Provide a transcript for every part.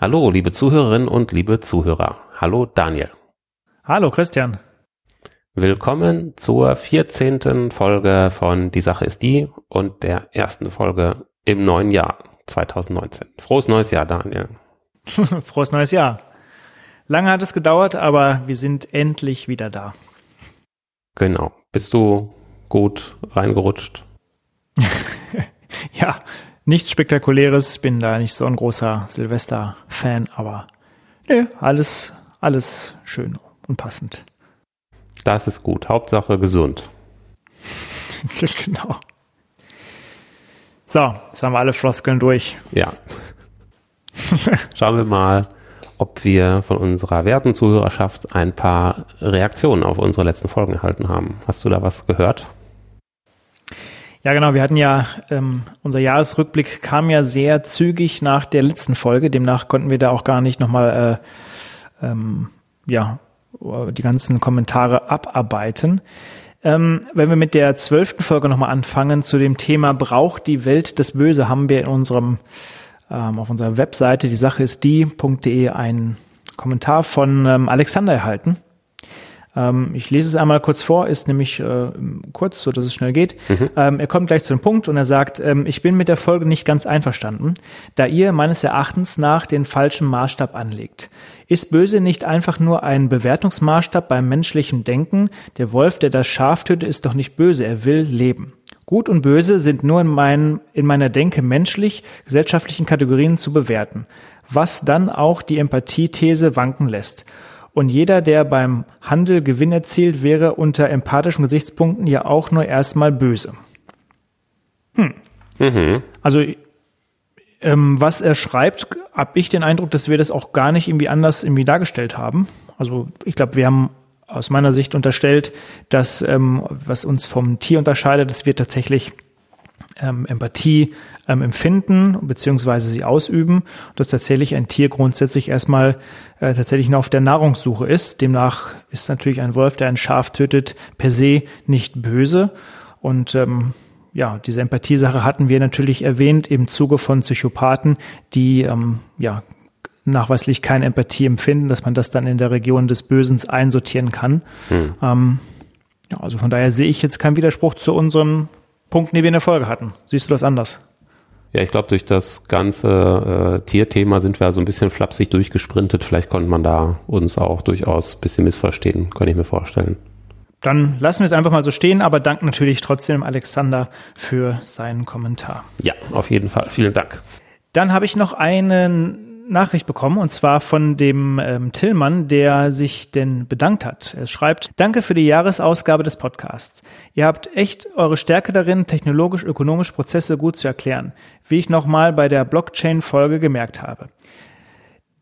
Hallo, liebe Zuhörerinnen und liebe Zuhörer. Hallo, Daniel. Hallo, Christian. Willkommen zur 14. Folge von Die Sache ist die und der ersten Folge im neuen Jahr 2019. Frohes neues Jahr, Daniel. Frohes neues Jahr. Lange hat es gedauert, aber wir sind endlich wieder da. Genau. Bist du gut reingerutscht? ja, nichts Spektakuläres. Bin da nicht so ein großer Silvester-Fan, aber nee, alles, alles schön und passend. Das ist gut. Hauptsache gesund. genau. So, jetzt haben wir alle Floskeln durch. Ja. Schauen wir mal, ob wir von unserer werten Zuhörerschaft ein paar Reaktionen auf unsere letzten Folgen erhalten haben. Hast du da was gehört? Ja, genau. Wir hatten ja, ähm, unser Jahresrückblick kam ja sehr zügig nach der letzten Folge. Demnach konnten wir da auch gar nicht nochmal, äh, ähm, ja, die ganzen Kommentare abarbeiten. Ähm, wenn wir mit der zwölften Folge nochmal anfangen zu dem Thema Braucht die Welt das Böse, haben wir in unserem, ähm, auf unserer Webseite, die Sache ist die.de, einen Kommentar von ähm, Alexander erhalten. Ähm, ich lese es einmal kurz vor, ist nämlich äh, kurz, so dass es schnell geht. Mhm. Ähm, er kommt gleich zu dem Punkt und er sagt, ähm, ich bin mit der Folge nicht ganz einverstanden, da ihr meines Erachtens nach den falschen Maßstab anlegt. Ist böse nicht einfach nur ein Bewertungsmaßstab beim menschlichen Denken? Der Wolf, der das Schaf tötet, ist doch nicht böse, er will leben. Gut und böse sind nur in, mein, in meiner Denke menschlich, gesellschaftlichen Kategorien zu bewerten, was dann auch die Empathiethese wanken lässt. Und jeder, der beim Handel Gewinn erzielt, wäre unter empathischen Gesichtspunkten ja auch nur erstmal böse. Hm. Mhm. Also ähm, was er schreibt, habe ich den Eindruck, dass wir das auch gar nicht irgendwie anders irgendwie dargestellt haben. Also ich glaube, wir haben aus meiner Sicht unterstellt, dass ähm, was uns vom Tier unterscheidet, dass wir tatsächlich ähm, Empathie ähm, empfinden beziehungsweise sie ausüben und dass tatsächlich ein Tier grundsätzlich erstmal äh, tatsächlich nur auf der Nahrungssuche ist. Demnach ist natürlich ein Wolf, der ein Schaf tötet, per se nicht böse und ähm, ja, diese Empathiesache hatten wir natürlich erwähnt im Zuge von Psychopathen, die ähm, ja nachweislich keine Empathie empfinden, dass man das dann in der Region des Bösens einsortieren kann. Hm. Ähm, ja, also von daher sehe ich jetzt keinen Widerspruch zu unseren Punkten, die wir in der Folge hatten. Siehst du das anders? Ja, ich glaube, durch das ganze äh, Tierthema sind wir so ein bisschen flapsig durchgesprintet. Vielleicht konnte man da uns auch durchaus ein bisschen missverstehen, kann ich mir vorstellen. Dann lassen wir es einfach mal so stehen, aber danke natürlich trotzdem Alexander für seinen Kommentar. Ja, auf jeden Fall. Vielen Dank. Dann habe ich noch einen Nachricht bekommen und zwar von dem ähm, Tillmann, der sich denn bedankt hat. Er schreibt, danke für die Jahresausgabe des Podcasts. Ihr habt echt eure Stärke darin, technologisch-ökonomisch Prozesse gut zu erklären, wie ich nochmal bei der Blockchain-Folge gemerkt habe.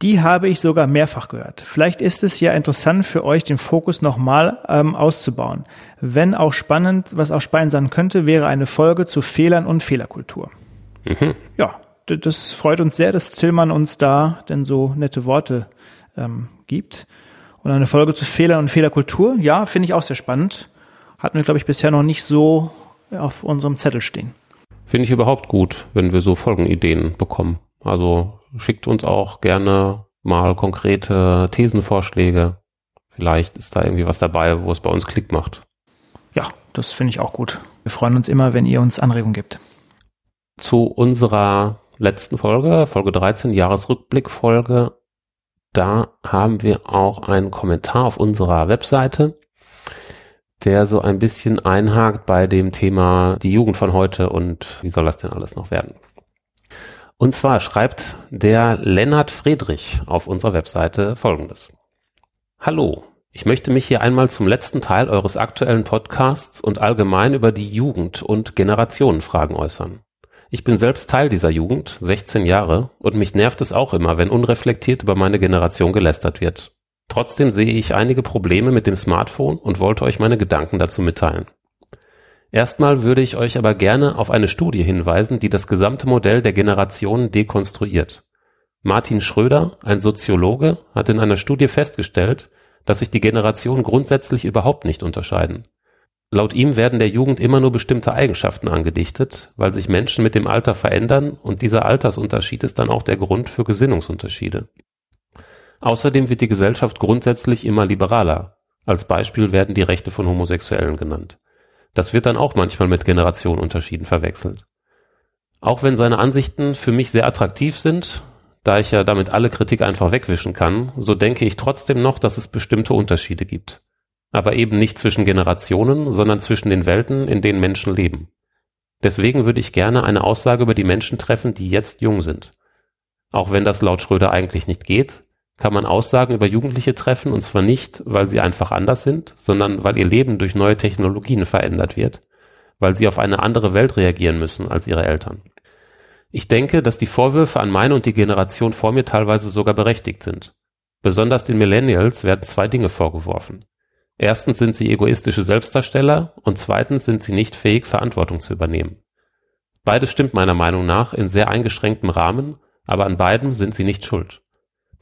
Die habe ich sogar mehrfach gehört. Vielleicht ist es ja interessant für euch, den Fokus nochmal ähm, auszubauen. Wenn auch spannend, was auch spannend sein könnte, wäre eine Folge zu Fehlern und Fehlerkultur. Mhm. Ja, das freut uns sehr, dass Zillmann uns da denn so nette Worte ähm, gibt. Und eine Folge zu Fehlern und Fehlerkultur, ja, finde ich auch sehr spannend. Hatten wir, glaube ich, bisher noch nicht so auf unserem Zettel stehen. Finde ich überhaupt gut, wenn wir so Folgenideen bekommen. Also schickt uns auch gerne mal konkrete Thesenvorschläge. Vielleicht ist da irgendwie was dabei, wo es bei uns Klick macht. Ja, das finde ich auch gut. Wir freuen uns immer, wenn ihr uns Anregungen gibt. Zu unserer letzten Folge, Folge 13, Jahresrückblick-Folge, da haben wir auch einen Kommentar auf unserer Webseite, der so ein bisschen einhakt bei dem Thema die Jugend von heute und wie soll das denn alles noch werden. Und zwar schreibt der Lennart Friedrich auf unserer Webseite folgendes. Hallo, ich möchte mich hier einmal zum letzten Teil eures aktuellen Podcasts und allgemein über die Jugend und Generationenfragen äußern. Ich bin selbst Teil dieser Jugend, 16 Jahre, und mich nervt es auch immer, wenn unreflektiert über meine Generation gelästert wird. Trotzdem sehe ich einige Probleme mit dem Smartphone und wollte euch meine Gedanken dazu mitteilen. Erstmal würde ich euch aber gerne auf eine Studie hinweisen, die das gesamte Modell der Generationen dekonstruiert. Martin Schröder, ein Soziologe, hat in einer Studie festgestellt, dass sich die Generationen grundsätzlich überhaupt nicht unterscheiden. Laut ihm werden der Jugend immer nur bestimmte Eigenschaften angedichtet, weil sich Menschen mit dem Alter verändern und dieser Altersunterschied ist dann auch der Grund für Gesinnungsunterschiede. Außerdem wird die Gesellschaft grundsätzlich immer liberaler. Als Beispiel werden die Rechte von Homosexuellen genannt. Das wird dann auch manchmal mit Generationenunterschieden verwechselt. Auch wenn seine Ansichten für mich sehr attraktiv sind, da ich ja damit alle Kritik einfach wegwischen kann, so denke ich trotzdem noch, dass es bestimmte Unterschiede gibt aber eben nicht zwischen Generationen, sondern zwischen den Welten, in denen Menschen leben. Deswegen würde ich gerne eine Aussage über die Menschen treffen, die jetzt jung sind. Auch wenn das laut Schröder eigentlich nicht geht, kann man Aussagen über Jugendliche treffen, und zwar nicht, weil sie einfach anders sind, sondern weil ihr Leben durch neue Technologien verändert wird, weil sie auf eine andere Welt reagieren müssen als ihre Eltern. Ich denke, dass die Vorwürfe an meine und die Generation vor mir teilweise sogar berechtigt sind. Besonders den Millennials werden zwei Dinge vorgeworfen. Erstens sind sie egoistische Selbstdarsteller und zweitens sind sie nicht fähig, Verantwortung zu übernehmen. Beides stimmt meiner Meinung nach in sehr eingeschränktem Rahmen, aber an beidem sind sie nicht schuld.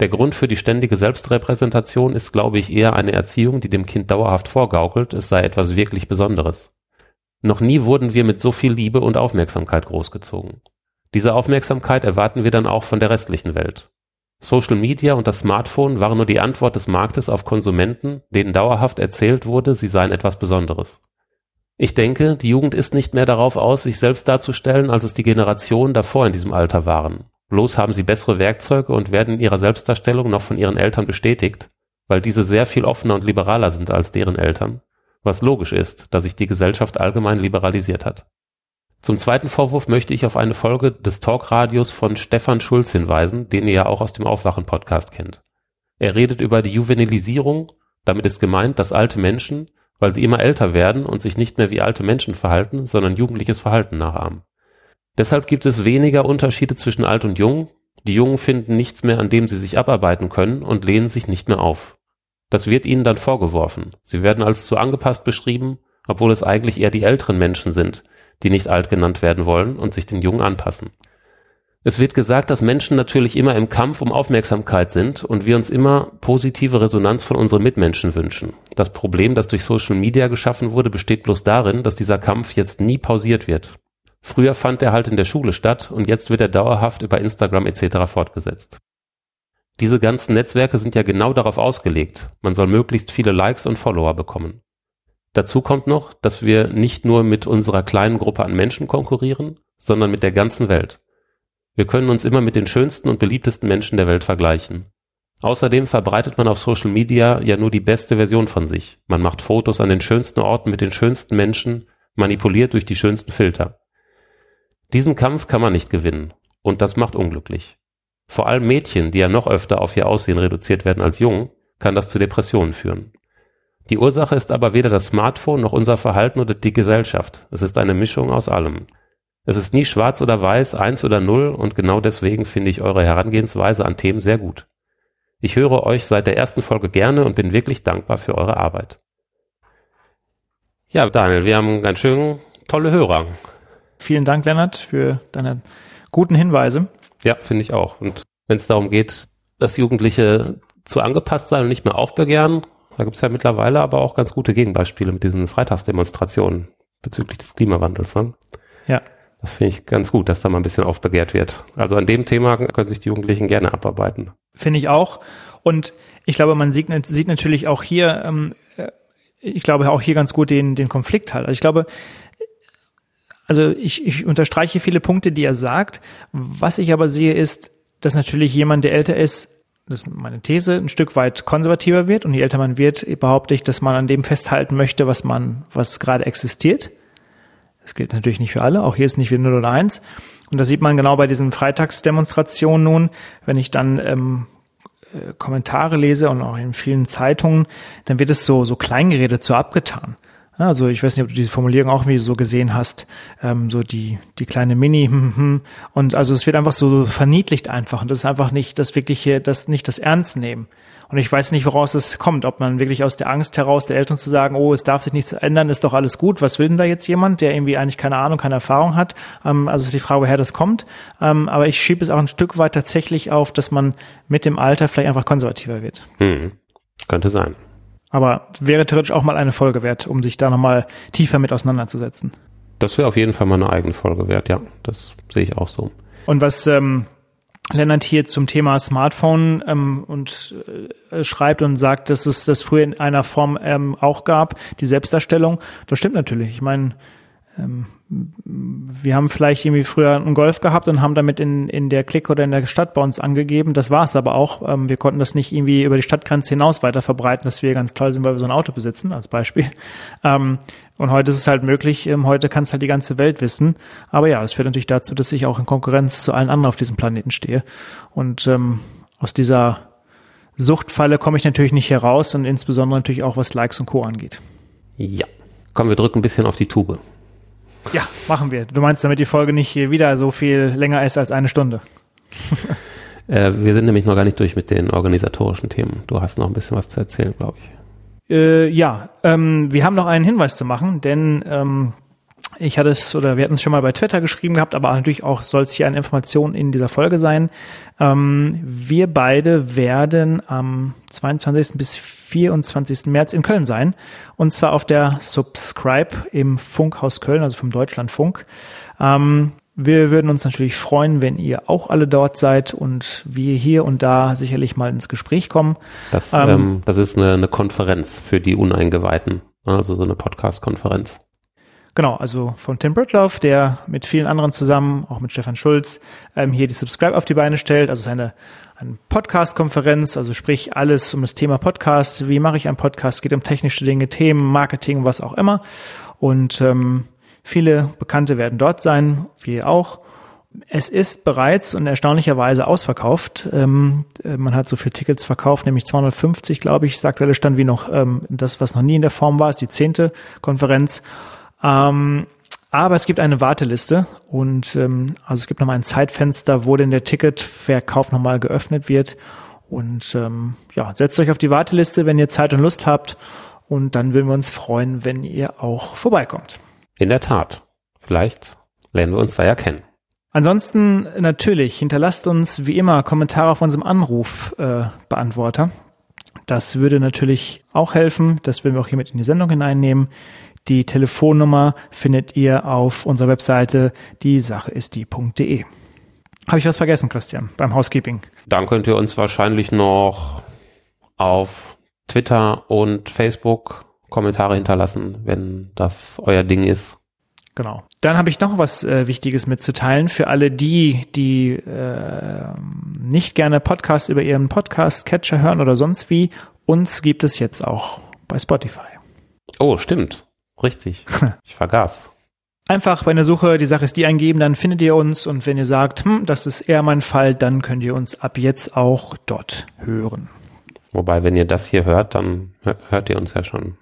Der Grund für die ständige Selbstrepräsentation ist, glaube ich, eher eine Erziehung, die dem Kind dauerhaft vorgaukelt, es sei etwas wirklich Besonderes. Noch nie wurden wir mit so viel Liebe und Aufmerksamkeit großgezogen. Diese Aufmerksamkeit erwarten wir dann auch von der restlichen Welt. Social Media und das Smartphone waren nur die Antwort des Marktes auf Konsumenten, denen dauerhaft erzählt wurde, sie seien etwas Besonderes. Ich denke, die Jugend ist nicht mehr darauf aus, sich selbst darzustellen, als es die Generationen davor in diesem Alter waren. Bloß haben sie bessere Werkzeuge und werden in ihrer Selbstdarstellung noch von ihren Eltern bestätigt, weil diese sehr viel offener und liberaler sind als deren Eltern, was logisch ist, da sich die Gesellschaft allgemein liberalisiert hat. Zum zweiten Vorwurf möchte ich auf eine Folge des Talkradios von Stefan Schulz hinweisen, den ihr ja auch aus dem Aufwachen-Podcast kennt. Er redet über die Juvenilisierung, damit ist gemeint, dass alte Menschen, weil sie immer älter werden und sich nicht mehr wie alte Menschen verhalten, sondern jugendliches Verhalten nachahmen. Deshalb gibt es weniger Unterschiede zwischen alt und jung, die Jungen finden nichts mehr, an dem sie sich abarbeiten können und lehnen sich nicht mehr auf. Das wird ihnen dann vorgeworfen. Sie werden als zu angepasst beschrieben, obwohl es eigentlich eher die älteren Menschen sind, die nicht alt genannt werden wollen und sich den Jungen anpassen. Es wird gesagt, dass Menschen natürlich immer im Kampf um Aufmerksamkeit sind und wir uns immer positive Resonanz von unseren Mitmenschen wünschen. Das Problem, das durch Social Media geschaffen wurde, besteht bloß darin, dass dieser Kampf jetzt nie pausiert wird. Früher fand er halt in der Schule statt und jetzt wird er dauerhaft über Instagram etc. fortgesetzt. Diese ganzen Netzwerke sind ja genau darauf ausgelegt. Man soll möglichst viele Likes und Follower bekommen. Dazu kommt noch, dass wir nicht nur mit unserer kleinen Gruppe an Menschen konkurrieren, sondern mit der ganzen Welt. Wir können uns immer mit den schönsten und beliebtesten Menschen der Welt vergleichen. Außerdem verbreitet man auf Social Media ja nur die beste Version von sich. Man macht Fotos an den schönsten Orten mit den schönsten Menschen, manipuliert durch die schönsten Filter. Diesen Kampf kann man nicht gewinnen und das macht unglücklich. Vor allem Mädchen, die ja noch öfter auf ihr Aussehen reduziert werden als Jungen, kann das zu Depressionen führen. Die Ursache ist aber weder das Smartphone noch unser Verhalten oder die Gesellschaft. Es ist eine Mischung aus allem. Es ist nie schwarz oder weiß, eins oder null und genau deswegen finde ich eure Herangehensweise an Themen sehr gut. Ich höre euch seit der ersten Folge gerne und bin wirklich dankbar für eure Arbeit. Ja, Daniel, wir haben ganz schön tolle Hörer. Vielen Dank, Lennart, für deine guten Hinweise. Ja, finde ich auch. Und wenn es darum geht, dass Jugendliche zu angepasst sein und nicht mehr aufbegehren, da gibt es ja mittlerweile aber auch ganz gute Gegenbeispiele mit diesen Freitagsdemonstrationen bezüglich des Klimawandels. Ne? Ja. Das finde ich ganz gut, dass da mal ein bisschen aufbegehrt wird. Also an dem Thema können sich die Jugendlichen gerne abarbeiten. Finde ich auch. Und ich glaube, man sieht, sieht natürlich auch hier, ähm, äh, ich glaube auch hier ganz gut den, den Konflikt halt. Also ich glaube, also ich, ich unterstreiche viele Punkte, die er sagt. Was ich aber sehe, ist, dass natürlich jemand, der älter ist, das ist meine These, ein Stück weit konservativer wird und je älter man wird, behaupte ich, dass man an dem festhalten möchte, was man, was gerade existiert. Das gilt natürlich nicht für alle, auch hier ist nicht wieder 0 oder 1. Und das sieht man genau bei diesen Freitagsdemonstrationen nun, wenn ich dann ähm, äh, Kommentare lese und auch in vielen Zeitungen, dann wird es so, so kleingeredet, so abgetan. Also ich weiß nicht, ob du diese Formulierung auch wie so gesehen hast, ähm, so die die kleine Mini hm, hm, hm. und also es wird einfach so verniedlicht einfach und das ist einfach nicht das wirkliche, das nicht das Ernst nehmen. Und ich weiß nicht, woraus es kommt, ob man wirklich aus der Angst heraus der Eltern zu sagen, oh, es darf sich nichts ändern, ist doch alles gut. Was will denn da jetzt jemand, der irgendwie eigentlich keine Ahnung, keine Erfahrung hat? Ähm, also ist die Frage, woher das kommt. Ähm, aber ich schiebe es auch ein Stück weit tatsächlich auf, dass man mit dem Alter vielleicht einfach konservativer wird. Hm. Könnte sein. Aber wäre theoretisch auch mal eine Folge wert, um sich da nochmal tiefer mit auseinanderzusetzen. Das wäre auf jeden Fall mal eine eigene Folge wert, ja. Das sehe ich auch so. Und was ähm, Lennart hier zum Thema Smartphone ähm, und äh, schreibt und sagt, dass es das früher in einer Form ähm, auch gab, die Selbstdarstellung. Das stimmt natürlich. Ich meine, wir haben vielleicht irgendwie früher einen Golf gehabt und haben damit in, in der Klick oder in der Stadt bei uns angegeben. Das war es aber auch. Ähm, wir konnten das nicht irgendwie über die Stadtgrenze hinaus weiter verbreiten, dass wir ganz toll sind, weil wir so ein Auto besitzen, als Beispiel. Ähm, und heute ist es halt möglich. Ähm, heute kann es halt die ganze Welt wissen. Aber ja, das führt natürlich dazu, dass ich auch in Konkurrenz zu allen anderen auf diesem Planeten stehe. Und ähm, aus dieser Suchtfalle komme ich natürlich nicht heraus und insbesondere natürlich auch, was Likes und Co. angeht. Ja. Komm, wir drücken ein bisschen auf die Tube. Ja, machen wir. Du meinst, damit die Folge nicht wieder so viel länger ist als eine Stunde. äh, wir sind nämlich noch gar nicht durch mit den organisatorischen Themen. Du hast noch ein bisschen was zu erzählen, glaube ich. Äh, ja, ähm, wir haben noch einen Hinweis zu machen, denn ähm, ich hatte es oder wir hatten es schon mal bei Twitter geschrieben gehabt, aber natürlich auch soll es hier eine Information in dieser Folge sein. Ähm, wir beide werden am 22. bis 24. März in Köln sein. Und zwar auf der Subscribe im Funkhaus Köln, also vom Deutschlandfunk. Ähm, wir würden uns natürlich freuen, wenn ihr auch alle dort seid und wir hier und da sicherlich mal ins Gespräch kommen. Das, ähm, ähm, das ist eine, eine Konferenz für die Uneingeweihten, also so eine Podcast-Konferenz. Genau, also von Tim Britloff, der mit vielen anderen zusammen, auch mit Stefan Schulz, ähm, hier die Subscribe auf die Beine stellt. Also ist eine, Podcast-Konferenz, also sprich alles um das Thema Podcast. Wie mache ich einen Podcast? Geht um technische Dinge, Themen, Marketing, was auch immer. Und ähm, viele Bekannte werden dort sein, wir auch. Es ist bereits und erstaunlicherweise ausverkauft. Ähm, äh, man hat so viele Tickets verkauft, nämlich 250, glaube ich, ist aktuelle Stand wie noch ähm, das, was noch nie in der Form war, ist die zehnte Konferenz. Ähm, aber es gibt eine Warteliste und ähm, also es gibt nochmal ein Zeitfenster, wo denn der Ticketverkauf nochmal geöffnet wird. Und ähm, ja, setzt euch auf die Warteliste, wenn ihr Zeit und Lust habt. Und dann würden wir uns freuen, wenn ihr auch vorbeikommt. In der Tat. Vielleicht lernen wir uns da ja kennen. Ansonsten natürlich, hinterlasst uns wie immer Kommentare auf unserem Anrufbeantworter. Äh, das würde natürlich auch helfen. Das würden wir auch hier mit in die Sendung hineinnehmen. Die Telefonnummer findet ihr auf unserer Webseite die Sache ist die.de. Habe ich was vergessen, Christian, beim Housekeeping? Dann könnt ihr uns wahrscheinlich noch auf Twitter und Facebook Kommentare hinterlassen, wenn das euer Ding ist. Genau. Dann habe ich noch was äh, Wichtiges mitzuteilen für alle die, die äh, nicht gerne Podcasts über ihren Podcast-Catcher hören oder sonst wie. Uns gibt es jetzt auch bei Spotify. Oh, stimmt. Richtig. Ich vergaß. Einfach bei der Suche die Sache ist die eingeben, dann findet ihr uns und wenn ihr sagt, hm, das ist eher mein Fall, dann könnt ihr uns ab jetzt auch dort hören. Wobei, wenn ihr das hier hört, dann hört ihr uns ja schon.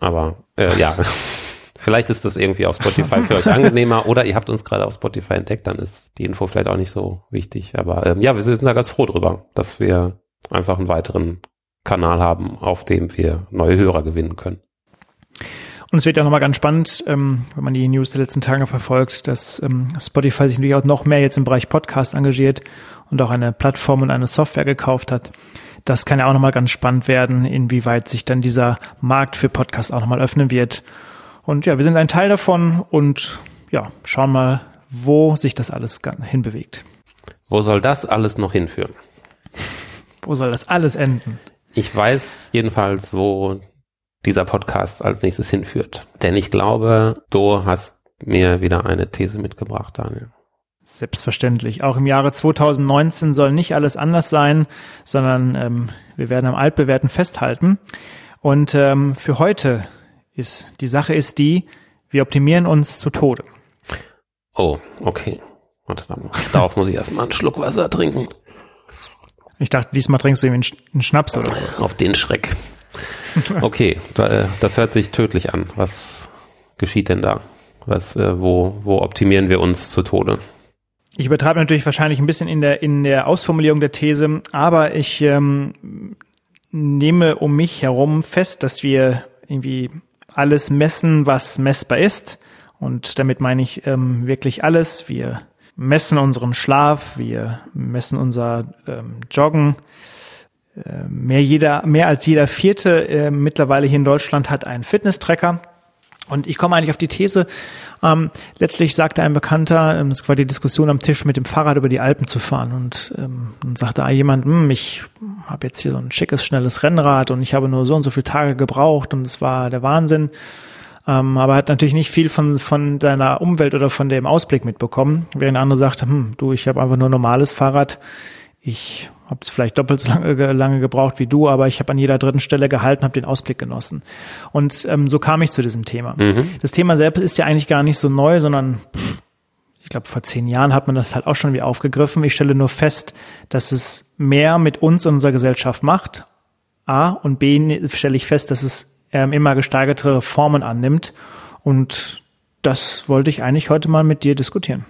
Aber äh, ja, vielleicht ist das irgendwie auf Spotify für euch angenehmer oder ihr habt uns gerade auf Spotify entdeckt, dann ist die Info vielleicht auch nicht so wichtig. Aber ähm, ja, wir sind da ganz froh drüber, dass wir einfach einen weiteren Kanal haben, auf dem wir neue Hörer gewinnen können. Und es wird ja nochmal ganz spannend, ähm, wenn man die News der letzten Tage verfolgt, dass ähm, Spotify sich natürlich auch noch mehr jetzt im Bereich Podcast engagiert und auch eine Plattform und eine Software gekauft hat. Das kann ja auch nochmal ganz spannend werden, inwieweit sich dann dieser Markt für Podcasts auch nochmal öffnen wird. Und ja, wir sind ein Teil davon und ja, schauen mal, wo sich das alles hinbewegt. Wo soll das alles noch hinführen? Wo soll das alles enden? Ich weiß jedenfalls, wo dieser Podcast als nächstes hinführt. Denn ich glaube, du hast mir wieder eine These mitgebracht, Daniel. Selbstverständlich. Auch im Jahre 2019 soll nicht alles anders sein, sondern ähm, wir werden am Altbewährten festhalten. Und ähm, für heute ist die Sache ist die, wir optimieren uns zu Tode. Oh, okay. Warte, darauf muss ich erstmal einen Schluck Wasser trinken. Ich dachte, diesmal trinkst du ihm einen Schnaps oder was? Auf den Schreck. Okay, äh, das hört sich tödlich an. Was geschieht denn da? Was, äh, wo, wo optimieren wir uns zu Tode? Ich übertreibe natürlich wahrscheinlich ein bisschen in der, in der Ausformulierung der These, aber ich ähm, nehme um mich herum fest, dass wir irgendwie alles messen, was messbar ist. Und damit meine ich ähm, wirklich alles. Wir messen unseren Schlaf, wir messen unser ähm, Joggen. Äh, mehr, jeder, mehr als jeder Vierte äh, mittlerweile hier in Deutschland hat einen Fitness-Tracker. Und ich komme eigentlich auf die These, ähm, letztlich sagte ein Bekannter, ähm, es war die Diskussion am Tisch, mit dem Fahrrad über die Alpen zu fahren. Und ähm, dann sagte da jemand, hm, ich habe jetzt hier so ein schickes, schnelles Rennrad und ich habe nur so und so viele Tage gebraucht und es war der Wahnsinn. Ähm, aber hat natürlich nicht viel von, von deiner Umwelt oder von dem Ausblick mitbekommen. Während der andere sagte, hm, du, ich habe einfach nur normales Fahrrad. Ich habe es vielleicht doppelt so lange, lange, gebraucht wie du, aber ich habe an jeder dritten Stelle gehalten, habe den Ausblick genossen. Und ähm, so kam ich zu diesem Thema. Mhm. Das Thema selbst ist ja eigentlich gar nicht so neu, sondern ich glaube, vor zehn Jahren hat man das halt auch schon wieder aufgegriffen. Ich stelle nur fest, dass es mehr mit uns und unserer Gesellschaft macht. A und B stelle ich fest, dass es ähm, immer gesteigerte Formen annimmt. Und das wollte ich eigentlich heute mal mit dir diskutieren.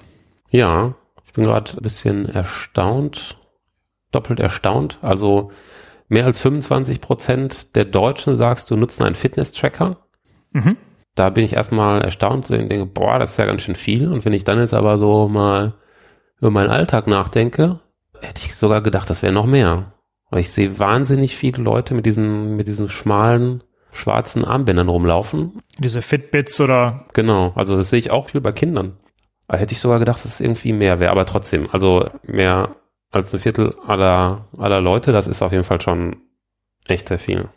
Ja, ich bin gerade ein bisschen erstaunt, doppelt erstaunt. Also mehr als 25 Prozent der Deutschen, sagst du, nutzen einen Fitness-Tracker. Mhm. Da bin ich erstmal erstaunt und denke, boah, das ist ja ganz schön viel. Und wenn ich dann jetzt aber so mal über meinen Alltag nachdenke, hätte ich sogar gedacht, das wäre noch mehr. Weil ich sehe wahnsinnig viele Leute mit diesen, mit diesen schmalen, schwarzen Armbändern rumlaufen. Diese Fitbits oder? Genau, also das sehe ich auch viel bei Kindern. Da hätte ich sogar gedacht, dass es irgendwie mehr wäre, aber trotzdem, also mehr als ein Viertel aller, aller Leute, das ist auf jeden Fall schon echt sehr viel.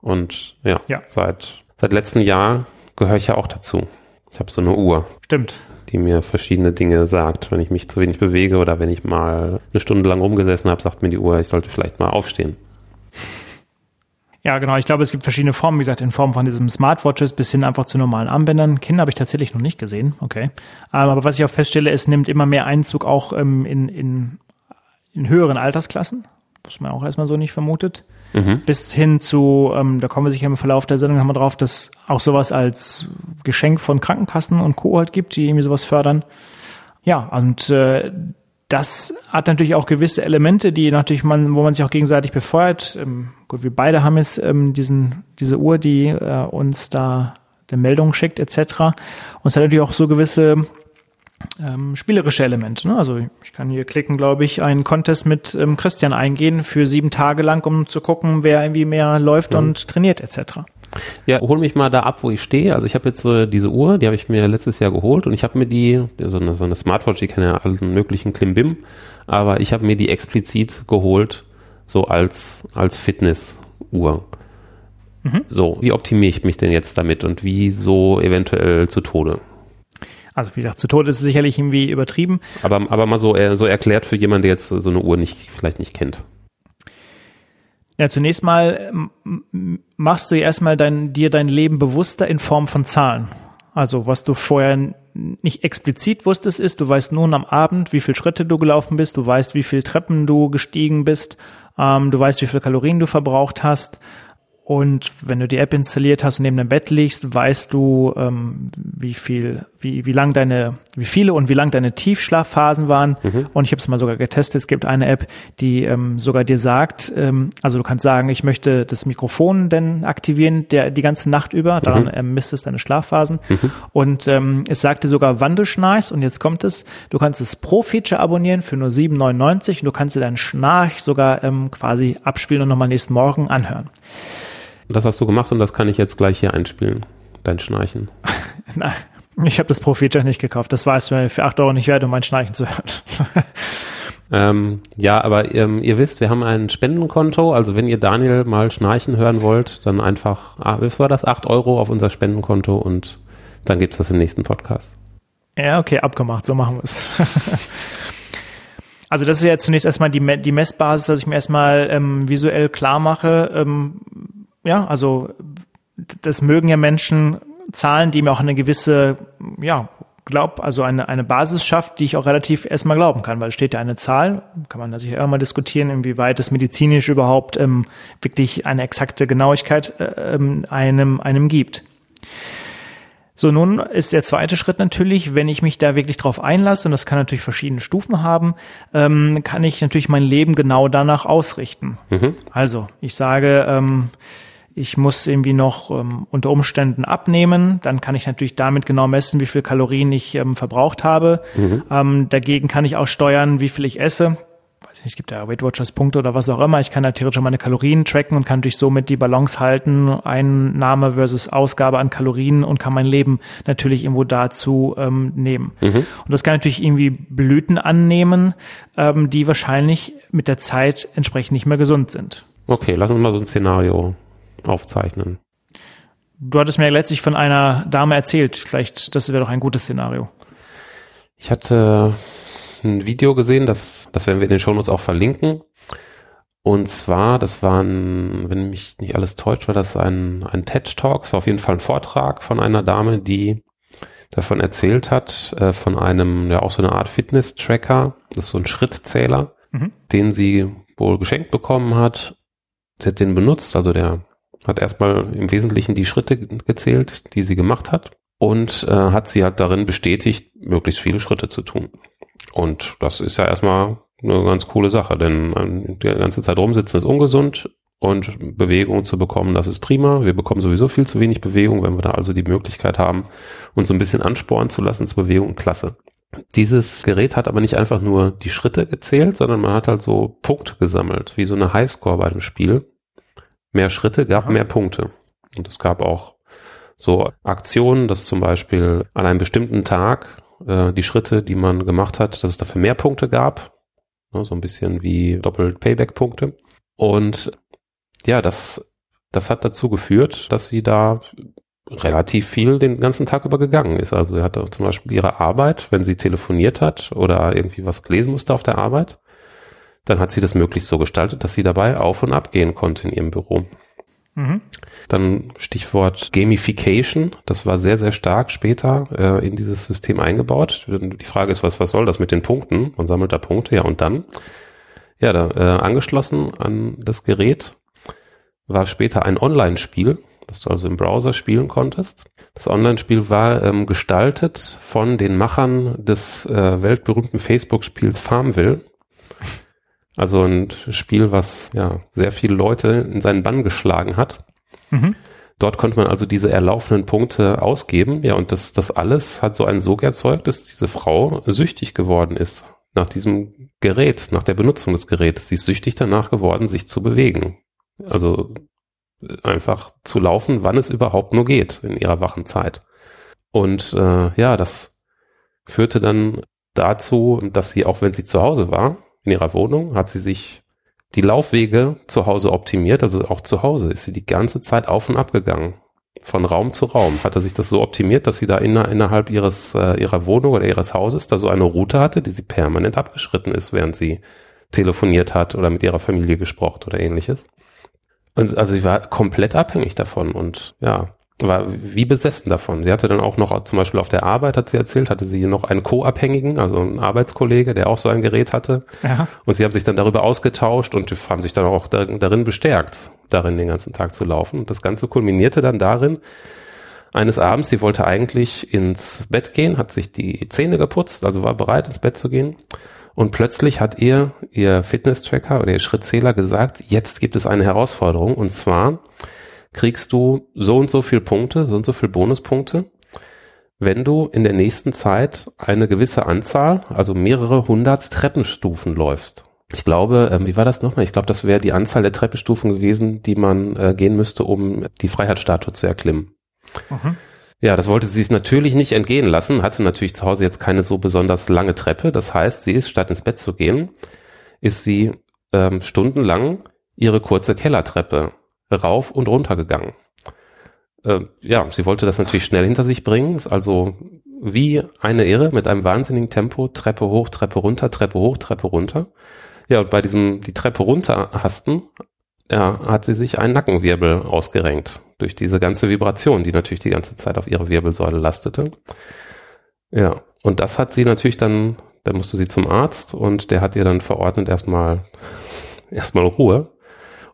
Und ja, ja. seit, seit letztem Jahr gehöre ich ja auch dazu. Ich habe so eine Uhr. Stimmt. Die mir verschiedene Dinge sagt. Wenn ich mich zu wenig bewege oder wenn ich mal eine Stunde lang rumgesessen habe, sagt mir die Uhr, ich sollte vielleicht mal aufstehen. Ja, genau. Ich glaube, es gibt verschiedene Formen, wie gesagt, in Form von diesem Smartwatches bis hin einfach zu normalen Armbändern. Kinder habe ich tatsächlich noch nicht gesehen. Okay. Ähm, aber was ich auch feststelle, es nimmt immer mehr Einzug auch ähm, in, in in höheren Altersklassen, was man auch erstmal so nicht vermutet, mhm. bis hin zu, ähm, da kommen wir sicher im Verlauf der Sendung nochmal drauf, dass auch sowas als Geschenk von Krankenkassen und Co. halt gibt, die irgendwie sowas fördern. Ja, und äh, das hat natürlich auch gewisse Elemente, die natürlich man, wo man sich auch gegenseitig befeuert. Ähm, gut, wir beide haben jetzt ähm, diesen, diese Uhr, die äh, uns da eine Meldung schickt, etc. Und es hat natürlich auch so gewisse ähm, spielerische Elemente. Ne? Also ich kann hier klicken, glaube ich, einen Contest mit ähm, Christian eingehen für sieben Tage lang, um zu gucken, wer irgendwie mehr läuft mhm. und trainiert etc. Ja, hol mich mal da ab, wo ich stehe. Also ich habe jetzt so diese Uhr, die habe ich mir letztes Jahr geholt und ich habe mir die, so eine, so eine Smartwatch, die kann ja allen möglichen Klimbim, aber ich habe mir die explizit geholt, so als, als Fitnessuhr. Mhm. So, wie optimiere ich mich denn jetzt damit und wie so eventuell zu Tode? Also wie gesagt, zu Tode ist es sicherlich irgendwie übertrieben. Aber, aber mal so, äh, so erklärt für jemanden, der jetzt so eine Uhr nicht, vielleicht nicht kennt. Ja, zunächst mal machst du erstmal dein, dir dein Leben bewusster in Form von Zahlen. Also was du vorher nicht explizit wusstest, ist, du weißt nun am Abend, wie viele Schritte du gelaufen bist, du weißt, wie viele Treppen du gestiegen bist, ähm, du weißt, wie viele Kalorien du verbraucht hast, und wenn du die App installiert hast und neben dem Bett liegst, weißt du, ähm, wie viel, wie, wie lang deine, wie viele und wie lang deine Tiefschlafphasen waren. Mhm. Und ich habe es mal sogar getestet. Es gibt eine App, die ähm, sogar dir sagt, ähm, also du kannst sagen, ich möchte das Mikrofon denn aktivieren, der die ganze Nacht über. Daran mhm. ähm, misst es deine Schlafphasen. Mhm. Und ähm, es sagt dir sogar, wann du schnarchst. Und jetzt kommt es, du kannst das Pro-Feature abonnieren für nur 7,99 und du kannst dir deinen Schnarch sogar ähm, quasi abspielen und nochmal nächsten Morgen anhören. Das hast du gemacht und das kann ich jetzt gleich hier einspielen. Dein Schnarchen. Nein, ich habe das Pro-Feature nicht gekauft. Das war es mir für 8 Euro nicht wert, um mein Schnarchen zu hören. ähm, ja, aber ähm, ihr wisst, wir haben ein Spendenkonto. Also wenn ihr Daniel mal schnarchen hören wollt, dann einfach, ah, was war das? 8 Euro auf unser Spendenkonto und dann gibt's das im nächsten Podcast. Ja, okay, abgemacht, so machen wir es. Also das ist ja zunächst erstmal die, die Messbasis, dass ich mir erstmal ähm, visuell klar mache, ähm, ja, also das mögen ja Menschen Zahlen, die mir auch eine gewisse, ja, glaub, also eine, eine Basis schafft, die ich auch relativ erstmal glauben kann, weil steht ja eine Zahl, kann man da sicher auch mal diskutieren, inwieweit es medizinisch überhaupt ähm, wirklich eine exakte Genauigkeit äh, ähm, einem, einem gibt. So, nun ist der zweite Schritt natürlich, wenn ich mich da wirklich drauf einlasse, und das kann natürlich verschiedene Stufen haben, ähm, kann ich natürlich mein Leben genau danach ausrichten. Mhm. Also, ich sage, ähm, ich muss irgendwie noch ähm, unter Umständen abnehmen, dann kann ich natürlich damit genau messen, wie viel Kalorien ich ähm, verbraucht habe. Mhm. Ähm, dagegen kann ich auch steuern, wie viel ich esse. Weiß nicht, es gibt ja Weight Watchers Punkte oder was auch immer. Ich kann da theoretisch meine Kalorien tracken und kann durch somit die Balance halten, Einnahme versus Ausgabe an Kalorien und kann mein Leben natürlich irgendwo dazu ähm, nehmen. Mhm. Und das kann natürlich irgendwie Blüten annehmen, ähm, die wahrscheinlich mit der Zeit entsprechend nicht mehr gesund sind. Okay, lass uns mal so ein Szenario aufzeichnen. Du hattest mir letztlich von einer Dame erzählt. Vielleicht, das wäre doch ein gutes Szenario. Ich hatte ein Video gesehen, das, das werden wir in den Shownotes auch verlinken. Und zwar, das war ein, wenn mich nicht alles täuscht, war das ein, ein TED-Talk. Es war auf jeden Fall ein Vortrag von einer Dame, die davon erzählt hat, äh, von einem, ja auch so eine Art Fitness-Tracker, das ist so ein Schrittzähler, mhm. den sie wohl geschenkt bekommen hat. Sie hat den benutzt, also der hat erstmal im Wesentlichen die Schritte gezählt, die sie gemacht hat und äh, hat sie halt darin bestätigt, möglichst viele Schritte zu tun. Und das ist ja erstmal eine ganz coole Sache, denn ähm, die ganze Zeit rumsitzen ist ungesund und Bewegung zu bekommen, das ist prima. Wir bekommen sowieso viel zu wenig Bewegung, wenn wir da also die Möglichkeit haben, uns so ein bisschen anspornen zu lassen zur Bewegung, klasse. Dieses Gerät hat aber nicht einfach nur die Schritte gezählt, sondern man hat halt so Punkte gesammelt, wie so eine Highscore bei dem Spiel mehr Schritte gab mehr Punkte. Und es gab auch so Aktionen, dass zum Beispiel an einem bestimmten Tag äh, die Schritte, die man gemacht hat, dass es dafür mehr Punkte gab. Ne, so ein bisschen wie doppelt Payback-Punkte. Und ja, das, das hat dazu geführt, dass sie da relativ viel den ganzen Tag über gegangen ist. Also sie hatte zum Beispiel ihre Arbeit, wenn sie telefoniert hat oder irgendwie was gelesen musste auf der Arbeit, dann hat sie das möglichst so gestaltet, dass sie dabei auf und ab gehen konnte in ihrem Büro. Mhm. Dann Stichwort Gamification, das war sehr, sehr stark später äh, in dieses System eingebaut. Die Frage ist, was, was soll das mit den Punkten? Man sammelt da Punkte, ja und dann. Ja, da äh, angeschlossen an das Gerät war später ein Online-Spiel, das du also im Browser spielen konntest. Das Online-Spiel war ähm, gestaltet von den Machern des äh, weltberühmten Facebook-Spiels Farmville. Also ein Spiel, was ja sehr viele Leute in seinen Bann geschlagen hat. Mhm. Dort konnte man also diese erlaufenden Punkte ausgeben. Ja, und das, das alles hat so einen Sog erzeugt, dass diese Frau süchtig geworden ist nach diesem Gerät, nach der Benutzung des Geräts. Sie ist süchtig danach geworden, sich zu bewegen. Also einfach zu laufen, wann es überhaupt nur geht in ihrer wachen Zeit. Und äh, ja, das führte dann dazu, dass sie, auch wenn sie zu Hause war, in ihrer Wohnung, hat sie sich die Laufwege zu Hause optimiert, also auch zu Hause ist sie die ganze Zeit auf und ab gegangen. Von Raum zu Raum hatte sich das so optimiert, dass sie da inner, innerhalb ihres, äh, ihrer Wohnung oder ihres Hauses da so eine Route hatte, die sie permanent abgeschritten ist, während sie telefoniert hat oder mit ihrer Familie gesprochen oder ähnliches. Und also sie war komplett abhängig davon und ja, war wie besessen davon. Sie hatte dann auch noch, zum Beispiel auf der Arbeit, hat sie erzählt, hatte sie noch einen Co-Abhängigen, also einen Arbeitskollege, der auch so ein Gerät hatte. Ja. Und sie haben sich dann darüber ausgetauscht und haben sich dann auch darin bestärkt, darin den ganzen Tag zu laufen. Und das Ganze kulminierte dann darin, eines Abends, sie wollte eigentlich ins Bett gehen, hat sich die Zähne geputzt, also war bereit, ins Bett zu gehen. Und plötzlich hat ihr, ihr Fitness-Tracker oder ihr Schrittzähler gesagt, jetzt gibt es eine Herausforderung. Und zwar, kriegst du so und so viel Punkte, so und so viel Bonuspunkte, wenn du in der nächsten Zeit eine gewisse Anzahl, also mehrere hundert Treppenstufen läufst. Ich glaube, ähm, wie war das nochmal? Ich glaube, das wäre die Anzahl der Treppenstufen gewesen, die man äh, gehen müsste, um die Freiheitsstatue zu erklimmen. Mhm. Ja, das wollte sie sich natürlich nicht entgehen lassen, hatte natürlich zu Hause jetzt keine so besonders lange Treppe. Das heißt, sie ist, statt ins Bett zu gehen, ist sie ähm, stundenlang ihre kurze Kellertreppe rauf und runter gegangen. Äh, ja, sie wollte das natürlich schnell hinter sich bringen, ist also wie eine Irre mit einem wahnsinnigen Tempo, Treppe hoch, Treppe runter, Treppe hoch, Treppe runter. Ja, und bei diesem die Treppe runter hasten, ja, hat sie sich einen Nackenwirbel ausgerenkt durch diese ganze Vibration, die natürlich die ganze Zeit auf ihre Wirbelsäule lastete. Ja, und das hat sie natürlich dann, da musste sie zum Arzt und der hat ihr dann verordnet erstmal, erstmal Ruhe.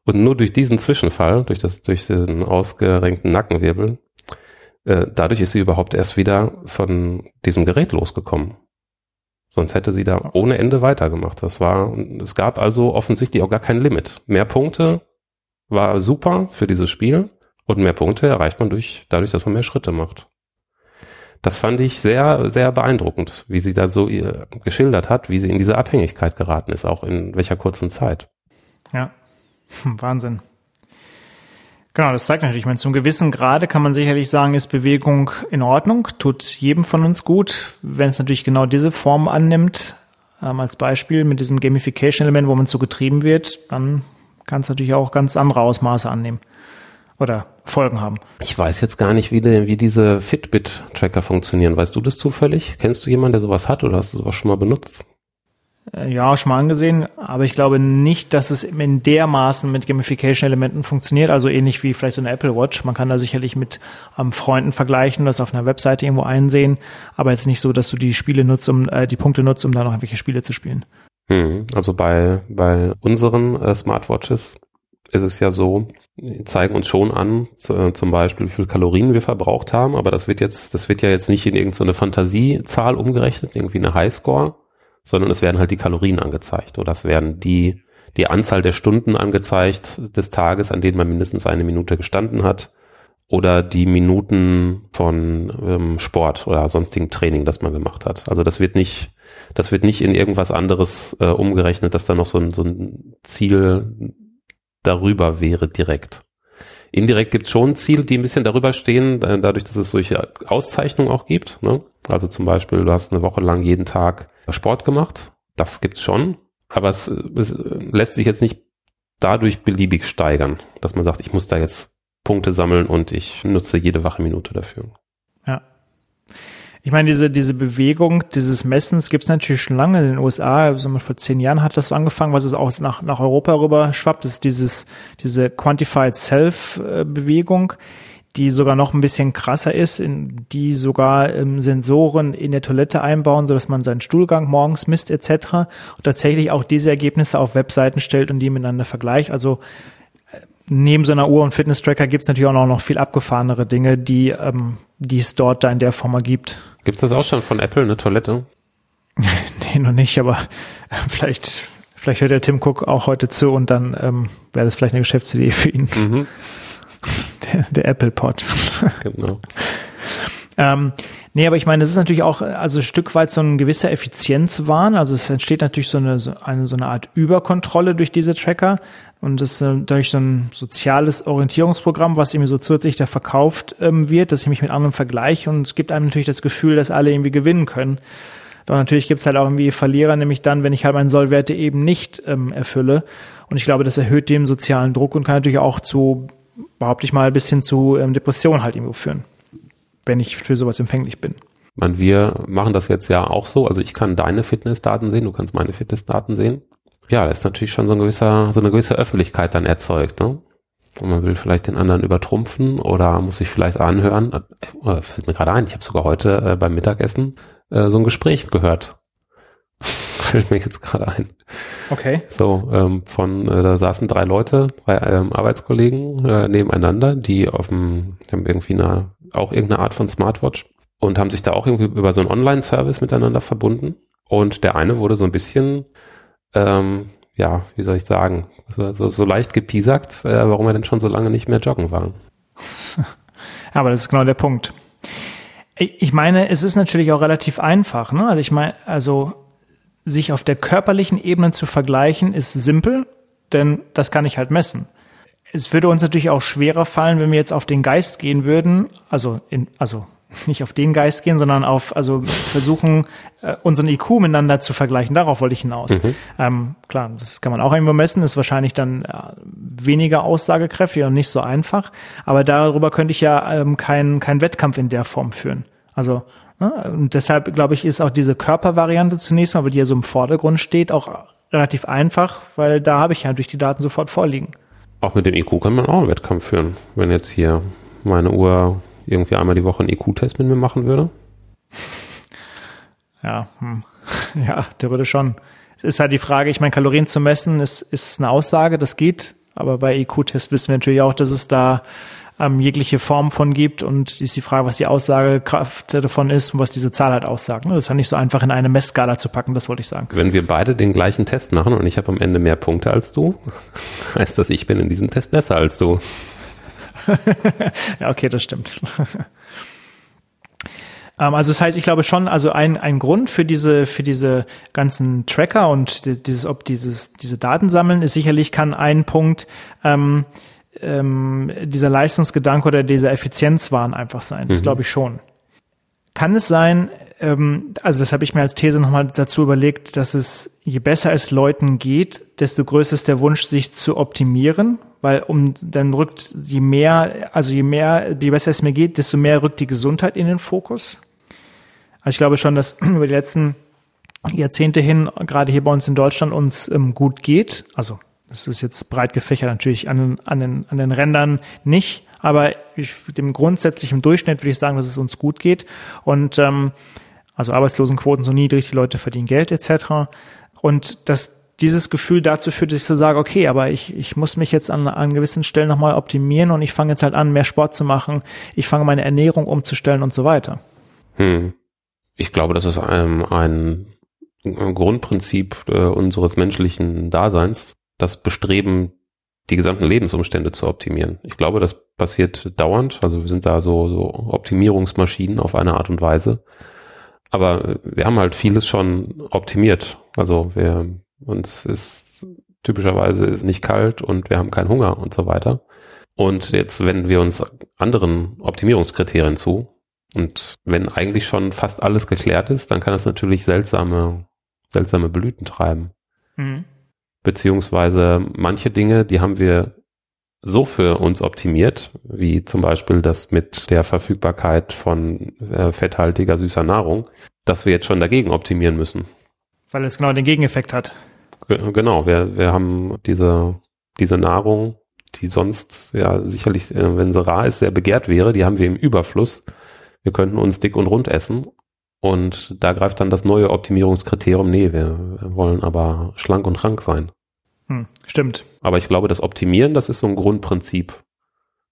Und nur durch diesen Zwischenfall, durch das, durch diesen ausgerenkten Nackenwirbel, äh, dadurch ist sie überhaupt erst wieder von diesem Gerät losgekommen. Sonst hätte sie da ohne Ende weitergemacht. Das war, es gab also offensichtlich auch gar kein Limit. Mehr Punkte war super für dieses Spiel und mehr Punkte erreicht man durch, dadurch, dass man mehr Schritte macht. Das fand ich sehr, sehr beeindruckend, wie sie da so ihr geschildert hat, wie sie in diese Abhängigkeit geraten ist, auch in welcher kurzen Zeit. Ja, Wahnsinn. Genau, das zeigt natürlich, ich meine, zum gewissen Grade kann man sicherlich sagen, ist Bewegung in Ordnung, tut jedem von uns gut. Wenn es natürlich genau diese Form annimmt, ähm, als Beispiel mit diesem Gamification-Element, wo man so getrieben wird, dann kann es natürlich auch ganz andere Ausmaße annehmen oder Folgen haben. Ich weiß jetzt gar nicht, wie, die, wie diese Fitbit-Tracker funktionieren. Weißt du das zufällig? Kennst du jemanden, der sowas hat oder hast du sowas schon mal benutzt? Äh, ja, schon mal angesehen, aber ich glaube nicht, dass es in dermaßen mit Gamification-Elementen funktioniert, also ähnlich wie vielleicht so eine Apple Watch. Man kann da sicherlich mit ähm, Freunden vergleichen, das auf einer Webseite irgendwo einsehen, aber jetzt nicht so, dass du die Spiele nutzt, um äh, die Punkte nutzt, um da noch irgendwelche Spiele zu spielen. Hm, also bei, bei unseren äh, Smartwatches ist es ja so, zeigen uns schon an, äh, zum Beispiel, wie viel Kalorien wir verbraucht haben, aber das wird jetzt, das wird ja jetzt nicht in irgendeine Fantasiezahl umgerechnet, irgendwie eine Highscore, sondern es werden halt die Kalorien angezeigt oder es werden die, die Anzahl der Stunden angezeigt des Tages, an denen man mindestens eine Minute gestanden hat oder die Minuten von ähm, Sport oder sonstigen Training, das man gemacht hat. Also das wird nicht, das wird nicht in irgendwas anderes äh, umgerechnet, dass da noch so ein, so ein Ziel darüber wäre direkt. Indirekt gibt es schon Ziele, die ein bisschen darüber stehen, dadurch, dass es solche Auszeichnungen auch gibt. Ne? Also zum Beispiel, du hast eine Woche lang jeden Tag Sport gemacht. Das gibt's schon. Aber es, es lässt sich jetzt nicht dadurch beliebig steigern, dass man sagt, ich muss da jetzt Punkte sammeln und ich nutze jede wache Minute dafür. Ja. Ich meine, diese, diese Bewegung dieses Messens gibt es natürlich schon lange in den USA. Also vor zehn Jahren hat das so angefangen, was es auch nach, nach Europa rüber schwappt, ist dieses, diese Quantified Self-Bewegung, die sogar noch ein bisschen krasser ist, in die sogar ähm, Sensoren in der Toilette einbauen, sodass man seinen Stuhlgang morgens misst etc. Und tatsächlich auch diese Ergebnisse auf Webseiten stellt und die miteinander vergleicht. Also neben so einer Uhr und Fitness-Tracker gibt es natürlich auch noch viel abgefahrenere Dinge, die, ähm, die es dort da in der Form gibt. Gibt es das auch schon von Apple, eine Toilette? nee, noch nicht, aber vielleicht, vielleicht hört der Tim Cook auch heute zu und dann ähm, wäre das vielleicht eine Geschäftsidee für ihn. Mhm. Der, der Apple-Pod. genau. Ähm, nee, aber ich meine, das ist natürlich auch also ein Stück weit so ein gewisser Effizienzwahn. Also es entsteht natürlich so eine, so eine, so eine Art Überkontrolle durch diese Tracker. Und das ist äh, durch so ein soziales Orientierungsprogramm, was irgendwie so zusätzlich da verkauft ähm, wird, dass ich mich mit anderen vergleiche. Und es gibt einem natürlich das Gefühl, dass alle irgendwie gewinnen können. Doch natürlich gibt es halt auch irgendwie Verlierer, nämlich dann, wenn ich halt meine Sollwerte eben nicht ähm, erfülle. Und ich glaube, das erhöht den sozialen Druck und kann natürlich auch zu, behaupte ich mal, bis hin zu ähm, Depressionen halt irgendwo führen wenn ich für sowas empfänglich bin. Man, wir machen das jetzt ja auch so. Also ich kann deine Fitnessdaten sehen, du kannst meine Fitnessdaten sehen. Ja, da ist natürlich schon so, ein gewisser, so eine gewisse Öffentlichkeit dann erzeugt. Ne? Und man will vielleicht den anderen übertrumpfen oder muss sich vielleicht anhören. Äh, fällt mir gerade ein, ich habe sogar heute äh, beim Mittagessen äh, so ein Gespräch gehört. Fällt mir jetzt gerade ein. Okay. So, ähm, von, äh, da saßen drei Leute, drei ähm, Arbeitskollegen äh, nebeneinander, die auf dem, haben irgendwie eine auch irgendeine Art von Smartwatch und haben sich da auch irgendwie über so einen Online-Service miteinander verbunden. Und der eine wurde so ein bisschen, ähm, ja, wie soll ich sagen, so, so, so leicht gepiesackt, äh, warum er denn schon so lange nicht mehr joggen war. Aber das ist genau der Punkt. Ich meine, es ist natürlich auch relativ einfach. Ne? Also ich meine, also sich auf der körperlichen Ebene zu vergleichen, ist simpel, denn das kann ich halt messen es würde uns natürlich auch schwerer fallen, wenn wir jetzt auf den Geist gehen würden, also in, also nicht auf den Geist gehen, sondern auf, also versuchen, äh, unseren IQ miteinander zu vergleichen. Darauf wollte ich hinaus. Mhm. Ähm, klar, das kann man auch irgendwo messen, ist wahrscheinlich dann äh, weniger aussagekräftig und nicht so einfach. Aber darüber könnte ich ja ähm, keinen kein Wettkampf in der Form führen. Also? Und deshalb glaube ich, ist auch diese Körpervariante zunächst mal, weil die ja so im Vordergrund steht, auch relativ einfach, weil da habe ich ja durch die Daten sofort vorliegen. Auch mit dem IQ kann man auch einen Wettkampf führen. Wenn jetzt hier meine Uhr irgendwie einmal die Woche einen IQ-Test mit mir machen würde. Ja, hm. ja, theoretisch schon. Es ist halt die Frage, ich meine, Kalorien zu messen ist, ist eine Aussage, das geht, aber bei IQ-Test wissen wir natürlich auch, dass es da ähm, jegliche Form von gibt und ist die Frage, was die Aussagekraft davon ist und was diese Zahl halt aussagt. Ne? Das ist halt nicht so einfach in eine Messskala zu packen, das wollte ich sagen. Wenn wir beide den gleichen Test machen und ich habe am Ende mehr Punkte als du, heißt das, ich bin in diesem Test besser als du. ja, okay, das stimmt. Ähm, also das heißt, ich glaube schon, also ein, ein Grund für diese, für diese ganzen Tracker und dieses, ob dieses, diese Daten sammeln ist sicherlich kann ein Punkt, ähm, ähm, dieser Leistungsgedanke oder dieser Effizienzwahn einfach sein. Das mhm. glaube ich schon. Kann es sein, ähm, also das habe ich mir als These nochmal dazu überlegt, dass es, je besser es Leuten geht, desto größer ist der Wunsch, sich zu optimieren, weil um dann rückt je mehr, also je mehr, je besser es mir geht, desto mehr rückt die Gesundheit in den Fokus. Also ich glaube schon, dass über die letzten Jahrzehnte hin, gerade hier bei uns in Deutschland, uns ähm, gut geht. Also das ist jetzt breit gefächert natürlich an, an, den, an den Rändern nicht, aber ich, dem grundsätzlichen Durchschnitt würde ich sagen, dass es uns gut geht. Und ähm, also Arbeitslosenquoten so niedrig, die Leute verdienen Geld etc. Und dass dieses Gefühl dazu führt, dass ich so sage, okay, aber ich, ich muss mich jetzt an, an gewissen Stellen nochmal optimieren und ich fange jetzt halt an, mehr Sport zu machen, ich fange meine Ernährung umzustellen und so weiter. Hm. Ich glaube, das ist ein, ein, ein Grundprinzip äh, unseres menschlichen Daseins, das Bestreben, die gesamten Lebensumstände zu optimieren. Ich glaube, das passiert dauernd. Also wir sind da so, so Optimierungsmaschinen auf eine Art und Weise. Aber wir haben halt vieles schon optimiert. Also wir, uns ist typischerweise ist nicht kalt und wir haben keinen Hunger und so weiter. Und jetzt wenden wir uns anderen Optimierungskriterien zu. Und wenn eigentlich schon fast alles geklärt ist, dann kann es natürlich seltsame, seltsame Blüten treiben. Mhm. Beziehungsweise manche Dinge, die haben wir so für uns optimiert, wie zum Beispiel das mit der Verfügbarkeit von äh, fetthaltiger süßer Nahrung, dass wir jetzt schon dagegen optimieren müssen. Weil es genau den Gegeneffekt hat. G genau, wir, wir haben diese, diese Nahrung, die sonst ja sicherlich, äh, wenn sie rar ist, sehr begehrt wäre, die haben wir im Überfluss. Wir könnten uns dick und rund essen und da greift dann das neue Optimierungskriterium, nee, wir wollen aber schlank und rank sein. Hm, stimmt. Aber ich glaube, das Optimieren, das ist so ein Grundprinzip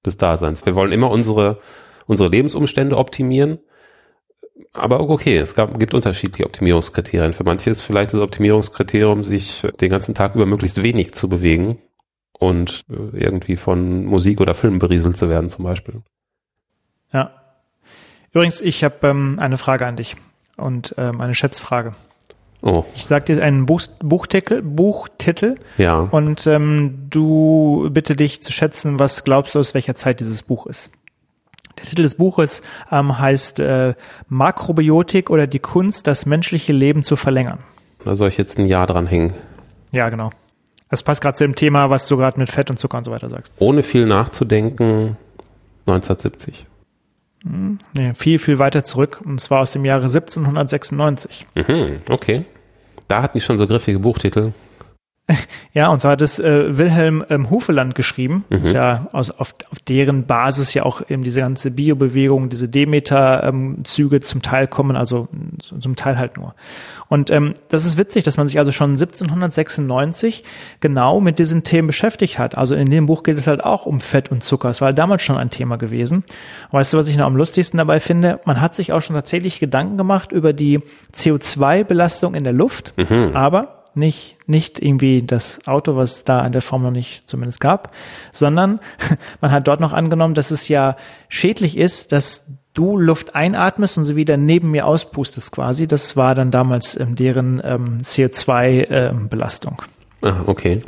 des Daseins. Wir wollen immer unsere, unsere Lebensumstände optimieren. Aber okay, es gab, gibt unterschiedliche Optimierungskriterien. Für manche ist vielleicht das Optimierungskriterium, sich den ganzen Tag über möglichst wenig zu bewegen und irgendwie von Musik oder Filmen berieselt zu werden zum Beispiel. Ja, Übrigens, ich habe ähm, eine Frage an dich und ähm, eine Schätzfrage. Oh. Ich sage dir einen Buch, Buchtitel, Buchtitel ja. und ähm, du bitte dich zu schätzen, was glaubst du, aus welcher Zeit dieses Buch ist. Der Titel des Buches ähm, heißt äh, Makrobiotik oder die Kunst, das menschliche Leben zu verlängern. Da soll ich jetzt ein Jahr dran hängen. Ja, genau. Das passt gerade zu dem Thema, was du gerade mit Fett und Zucker und so weiter sagst. Ohne viel nachzudenken, 1970. Nee, viel, viel weiter zurück, und zwar aus dem Jahre 1796. Mhm, okay. Da hatten die schon so griffige Buchtitel. Ja, und zwar hat es äh, Wilhelm ähm, Hufeland geschrieben, mhm. ist ja aus, auf, auf deren Basis ja auch eben diese ganze Biobewegung, diese Demeter-Züge ähm, zum Teil kommen, also zum Teil halt nur. Und ähm, das ist witzig, dass man sich also schon 1796 genau mit diesen Themen beschäftigt hat. Also in dem Buch geht es halt auch um Fett und Zucker. Es war damals schon ein Thema gewesen. Und weißt du, was ich noch am lustigsten dabei finde? Man hat sich auch schon tatsächlich Gedanken gemacht über die CO2-Belastung in der Luft, mhm. aber nicht, nicht irgendwie das Auto, was da in der Form noch nicht zumindest gab, sondern man hat dort noch angenommen, dass es ja schädlich ist, dass du Luft einatmest und sie wieder neben mir auspustest quasi. Das war dann damals ähm, deren ähm, CO2-Belastung. Ähm, ah, okay.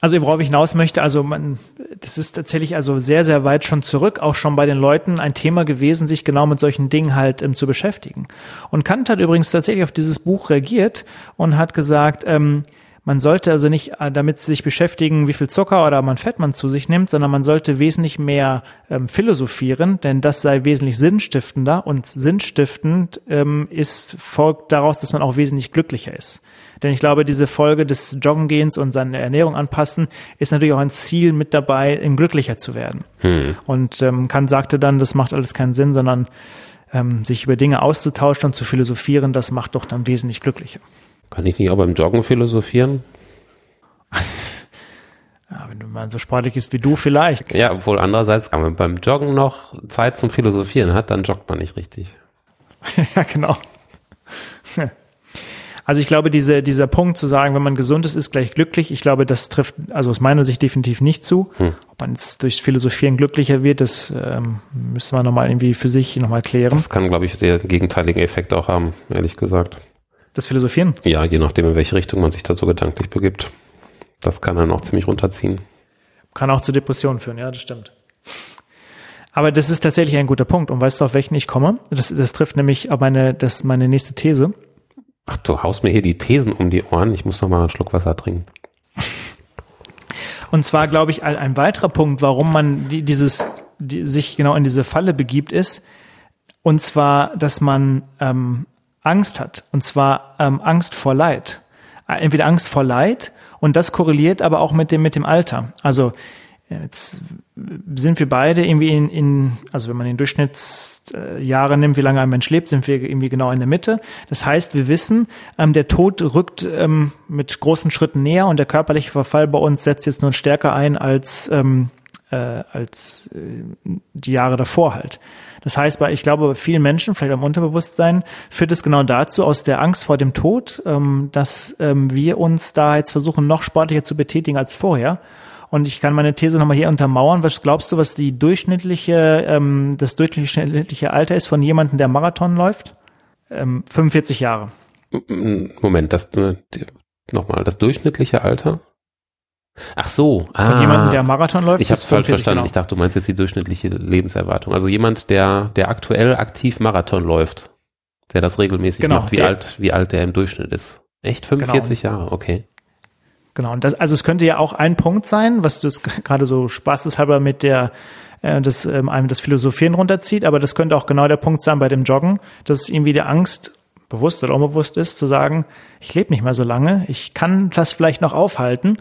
Also worauf ich hinaus möchte, also man, das ist tatsächlich also sehr, sehr weit schon zurück, auch schon bei den Leuten ein Thema gewesen, sich genau mit solchen Dingen halt ähm, zu beschäftigen. Und Kant hat übrigens tatsächlich auf dieses Buch reagiert und hat gesagt, ähm, man sollte also nicht äh, damit sich beschäftigen, wie viel Zucker oder man Fett man zu sich nimmt, sondern man sollte wesentlich mehr ähm, philosophieren, denn das sei wesentlich sinnstiftender und sinnstiftend ähm, ist folgt daraus, dass man auch wesentlich glücklicher ist. Denn ich glaube, diese Folge des Joggengehens und seine Ernährung anpassen ist natürlich auch ein Ziel mit dabei, im glücklicher zu werden. Hm. Und ähm, Kant sagte dann, das macht alles keinen Sinn, sondern ähm, sich über Dinge auszutauschen und zu philosophieren, das macht doch dann wesentlich glücklicher. Kann ich nicht auch beim Joggen philosophieren? Ja, wenn du mal so sportlich ist wie du vielleicht. Ja, obwohl andererseits, wenn man beim Joggen noch Zeit zum Philosophieren hat, dann joggt man nicht richtig. ja, genau. Also ich glaube, diese, dieser Punkt zu sagen, wenn man gesund ist, ist gleich glücklich, ich glaube, das trifft also aus meiner Sicht definitiv nicht zu. Hm. Ob man jetzt durchs Philosophieren glücklicher wird, das ähm, müsste man nochmal irgendwie für sich nochmal klären. Das kann, glaube ich, den gegenteiligen Effekt auch haben, ehrlich gesagt. Das Philosophieren? Ja, je nachdem, in welche Richtung man sich da so gedanklich begibt. Das kann dann auch ziemlich runterziehen. Kann auch zu Depressionen führen, ja, das stimmt. Aber das ist tatsächlich ein guter Punkt. Und weißt du, auf welchen ich komme? Das, das trifft nämlich auf meine, das meine nächste These. Ach, du haust mir hier die Thesen um die Ohren. Ich muss noch mal einen Schluck Wasser trinken. Und zwar glaube ich, ein weiterer Punkt, warum man dieses, die, sich genau in diese Falle begibt, ist, und zwar, dass man ähm, Angst hat. Und zwar ähm, Angst vor Leid. Entweder Angst vor Leid und das korreliert aber auch mit dem, mit dem Alter. Also Jetzt sind wir beide irgendwie in, in also wenn man den Durchschnittsjahre nimmt, wie lange ein Mensch lebt, sind wir irgendwie genau in der Mitte. Das heißt, wir wissen, ähm, der Tod rückt ähm, mit großen Schritten näher und der körperliche Verfall bei uns setzt jetzt nun stärker ein als ähm, äh, als äh, die Jahre davor halt. Das heißt, bei, ich glaube, vielen Menschen, vielleicht am Unterbewusstsein, führt es genau dazu, aus der Angst vor dem Tod, ähm, dass ähm, wir uns da jetzt versuchen, noch sportlicher zu betätigen als vorher und ich kann meine These nochmal hier untermauern. Was glaubst du, was die durchschnittliche, ähm, das durchschnittliche Alter ist von jemandem, der Marathon läuft? Ähm, 45 Jahre. Moment, das nochmal, das durchschnittliche Alter? Ach so. Von ah, jemandem, der Marathon läuft. Ich habe falsch verstanden. Genau. Ich dachte, du meinst jetzt die durchschnittliche Lebenserwartung. Also jemand, der, der aktuell aktiv Marathon läuft, der das regelmäßig genau, macht, wie alt, wie alt der im Durchschnitt ist. Echt 45 genau. Jahre, okay. Genau, und das, also es könnte ja auch ein Punkt sein, was du gerade so spaßeshalber mit der äh, das ähm, einem das Philosophieren runterzieht, aber das könnte auch genau der Punkt sein bei dem Joggen, dass irgendwie die Angst bewusst oder unbewusst ist, zu sagen, ich lebe nicht mehr so lange, ich kann das vielleicht noch aufhalten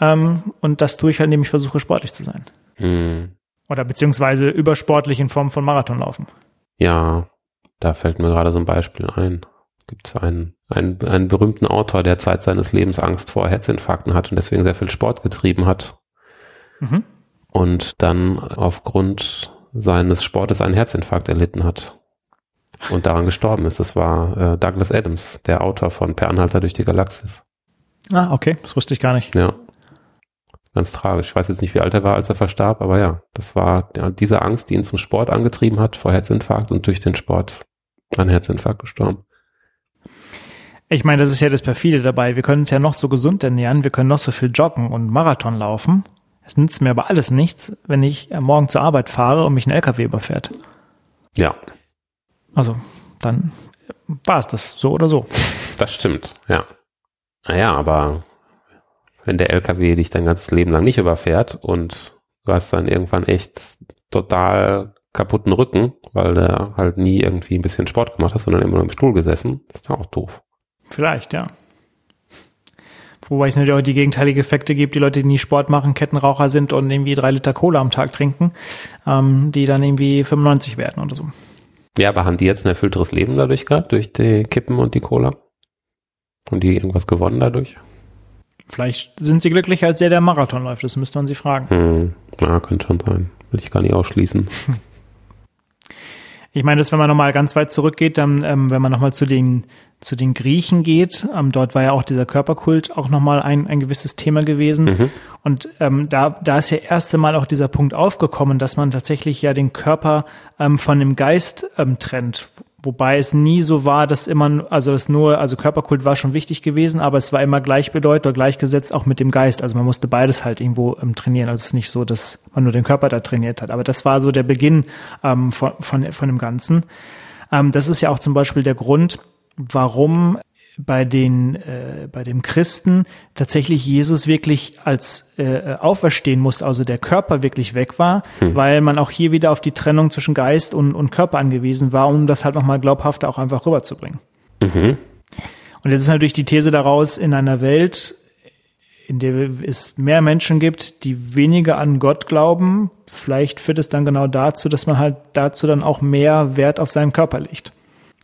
ähm, und das tue ich halt, indem ich versuche, sportlich zu sein. Hm. Oder beziehungsweise übersportlich in Form von Marathonlaufen. Ja, da fällt mir gerade so ein Beispiel ein gibt es einen, einen, einen berühmten Autor, der Zeit seines Lebens Angst vor Herzinfarkten hat und deswegen sehr viel Sport getrieben hat. Mhm. Und dann aufgrund seines Sportes einen Herzinfarkt erlitten hat und daran gestorben ist. Das war äh, Douglas Adams, der Autor von Per Anhalter durch die Galaxis. Ah, okay, das wusste ich gar nicht. Ja. Ganz tragisch. Ich weiß jetzt nicht, wie alt er war, als er verstarb, aber ja, das war ja, diese Angst, die ihn zum Sport angetrieben hat vor Herzinfarkt und durch den Sport an Herzinfarkt gestorben. Ich meine, das ist ja das perfide dabei. Wir können uns ja noch so gesund ernähren, wir können noch so viel joggen und Marathon laufen. Es nützt mir aber alles nichts, wenn ich morgen zur Arbeit fahre und mich ein LKW überfährt. Ja. Also, dann war es das so oder so. Das stimmt, ja. Naja, aber wenn der LKW dich dein ganzes Leben lang nicht überfährt und du hast dann irgendwann echt total kaputten Rücken, weil du halt nie irgendwie ein bisschen Sport gemacht hast, sondern immer nur im Stuhl gesessen, ist auch doof. Vielleicht, ja. Wobei es natürlich auch die gegenteilige Effekte gibt, die Leute, die nie Sport machen, Kettenraucher sind und irgendwie drei Liter Cola am Tag trinken, ähm, die dann irgendwie 95 werden oder so. Ja, aber haben die jetzt ein erfüllteres Leben dadurch gehabt, durch die Kippen und die Cola? Haben die irgendwas gewonnen dadurch? Vielleicht sind sie glücklicher als der, der Marathon läuft, das müsste man sie fragen. Hm, ja, könnte schon sein. Will ich gar nicht ausschließen. Ich meine, dass wenn man nochmal ganz weit zurückgeht, dann, ähm, wenn man nochmal zu den, zu den Griechen geht, ähm, dort war ja auch dieser Körperkult auch nochmal ein, ein gewisses Thema gewesen. Mhm. Und ähm, da, da ist ja erste Mal auch dieser Punkt aufgekommen, dass man tatsächlich ja den Körper ähm, von dem Geist ähm, trennt. Wobei es nie so war, dass immer, also es nur, also Körperkult war schon wichtig gewesen, aber es war immer gleichbedeutend oder gleichgesetzt auch mit dem Geist. Also man musste beides halt irgendwo ähm, trainieren. Also es ist nicht so, dass man nur den Körper da trainiert hat. Aber das war so der Beginn ähm, von, von, von dem Ganzen. Ähm, das ist ja auch zum Beispiel der Grund, warum bei den äh, bei dem Christen tatsächlich Jesus wirklich als äh, auferstehen musste, also der Körper wirklich weg war, hm. weil man auch hier wieder auf die Trennung zwischen Geist und, und Körper angewiesen war, um das halt nochmal glaubhafter auch einfach rüberzubringen. Mhm. Und jetzt ist natürlich die These daraus, in einer Welt, in der es mehr Menschen gibt, die weniger an Gott glauben, vielleicht führt es dann genau dazu, dass man halt dazu dann auch mehr Wert auf seinen Körper legt.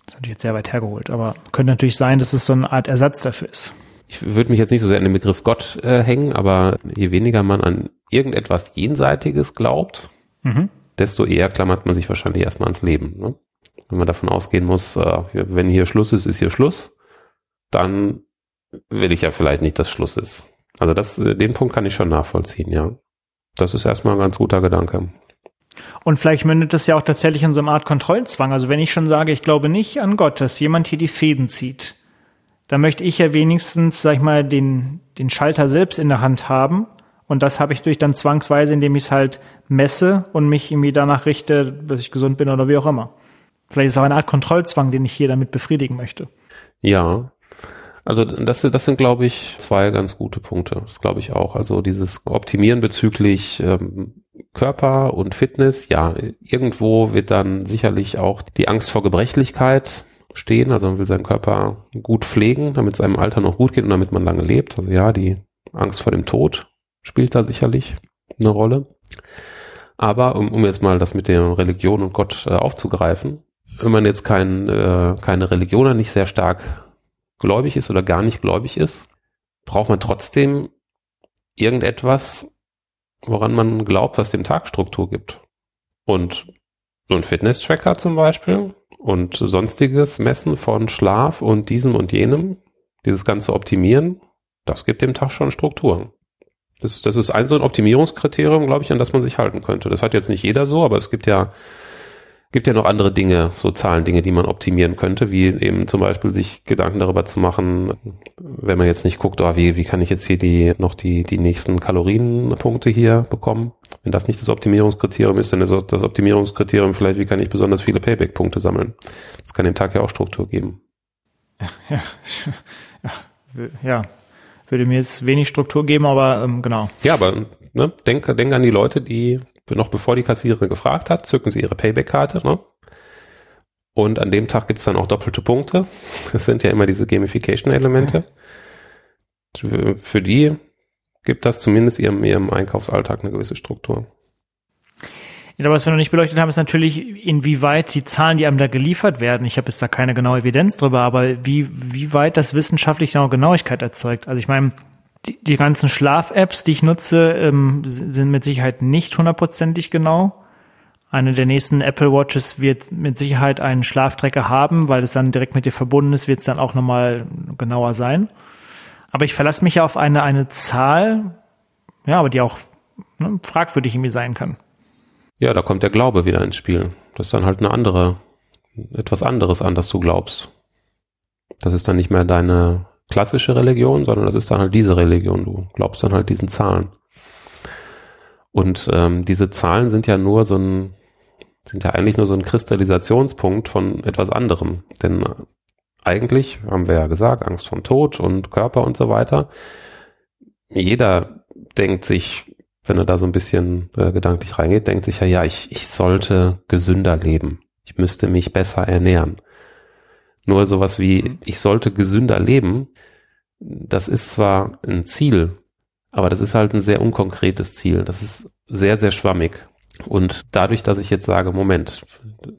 Das ist natürlich jetzt sehr weit hergeholt, aber könnte natürlich sein, dass es so eine Art Ersatz dafür ist. Ich würde mich jetzt nicht so sehr an den Begriff Gott äh, hängen, aber je weniger man an irgendetwas Jenseitiges glaubt, mhm. desto eher klammert man sich wahrscheinlich erstmal ans Leben. Ne? Wenn man davon ausgehen muss, äh, wenn hier Schluss ist, ist hier Schluss, dann will ich ja vielleicht nicht, dass Schluss ist. Also das, äh, den Punkt kann ich schon nachvollziehen, ja. Das ist erstmal ein ganz guter Gedanke. Und vielleicht mündet das ja auch tatsächlich in so eine Art Kontrollzwang. Also wenn ich schon sage, ich glaube nicht an Gott, dass jemand hier die Fäden zieht, dann möchte ich ja wenigstens, sag ich mal, den, den Schalter selbst in der Hand haben. Und das habe ich durch dann zwangsweise, indem ich es halt messe und mich irgendwie danach richte, dass ich gesund bin oder wie auch immer. Vielleicht ist es auch eine Art Kontrollzwang, den ich hier damit befriedigen möchte. Ja, also das, das sind, glaube ich, zwei ganz gute Punkte. Das glaube ich auch. Also dieses Optimieren bezüglich ähm, Körper und Fitness, ja, irgendwo wird dann sicherlich auch die Angst vor Gebrechlichkeit stehen. Also man will seinen Körper gut pflegen, damit es einem Alter noch gut geht und damit man lange lebt. Also ja, die Angst vor dem Tod spielt da sicherlich eine Rolle. Aber um, um jetzt mal das mit der Religion und Gott äh, aufzugreifen, wenn man jetzt kein, äh, keine Religion nicht sehr stark gläubig ist oder gar nicht gläubig ist, braucht man trotzdem irgendetwas, woran man glaubt, was dem Tag Struktur gibt. Und so ein Fitness-Tracker zum Beispiel und sonstiges Messen von Schlaf und diesem und jenem, dieses ganze Optimieren, das gibt dem Tag schon Struktur. Das, das ist ein so ein Optimierungskriterium, glaube ich, an das man sich halten könnte. Das hat jetzt nicht jeder so, aber es gibt ja gibt ja noch andere Dinge, so Zahlendinge, die man optimieren könnte, wie eben zum Beispiel sich Gedanken darüber zu machen, wenn man jetzt nicht guckt, oh, wie, wie kann ich jetzt hier die, noch die, die nächsten Kalorienpunkte hier bekommen. Wenn das nicht das Optimierungskriterium ist, dann ist das Optimierungskriterium vielleicht, wie kann ich besonders viele Payback-Punkte sammeln. Das kann dem Tag ja auch Struktur geben. Ja, ja, ja. würde mir jetzt wenig Struktur geben, aber ähm, genau. Ja, aber ne, denk, denk an die Leute, die noch bevor die Kassiererin gefragt hat, zücken sie ihre Payback-Karte. Ne? Und an dem Tag gibt es dann auch doppelte Punkte. Das sind ja immer diese Gamification-Elemente. Für die gibt das zumindest ihrem, ihrem Einkaufsalltag eine gewisse Struktur. Ja, was wir noch nicht beleuchtet haben, ist natürlich, inwieweit die Zahlen, die einem da geliefert werden, ich habe jetzt da keine genaue Evidenz drüber, aber wie, wie weit das wissenschaftlich noch Genauigkeit erzeugt. Also ich meine, die, die ganzen Schlaf-Apps, die ich nutze, ähm, sind mit Sicherheit nicht hundertprozentig genau. Eine der nächsten Apple Watches wird mit Sicherheit einen Schlaftrecker haben, weil es dann direkt mit dir verbunden ist, wird es dann auch nochmal genauer sein. Aber ich verlasse mich ja auf eine, eine Zahl, ja, aber die auch ne, fragwürdig irgendwie sein kann. Ja, da kommt der Glaube wieder ins Spiel. Das ist dann halt eine andere, etwas anderes an, das du glaubst. Das ist dann nicht mehr deine klassische Religion, sondern das ist dann halt diese Religion. Du glaubst dann halt diesen Zahlen. Und ähm, diese Zahlen sind ja nur so ein, sind ja eigentlich nur so ein Kristallisationspunkt von etwas anderem. Denn eigentlich haben wir ja gesagt, Angst vom Tod und Körper und so weiter. Jeder denkt sich, wenn er da so ein bisschen äh, gedanklich reingeht, denkt sich ja, ja, ich, ich sollte gesünder leben. Ich müsste mich besser ernähren. Nur sowas wie, ich sollte gesünder leben, das ist zwar ein Ziel, aber das ist halt ein sehr unkonkretes Ziel. Das ist sehr, sehr schwammig. Und dadurch, dass ich jetzt sage, Moment,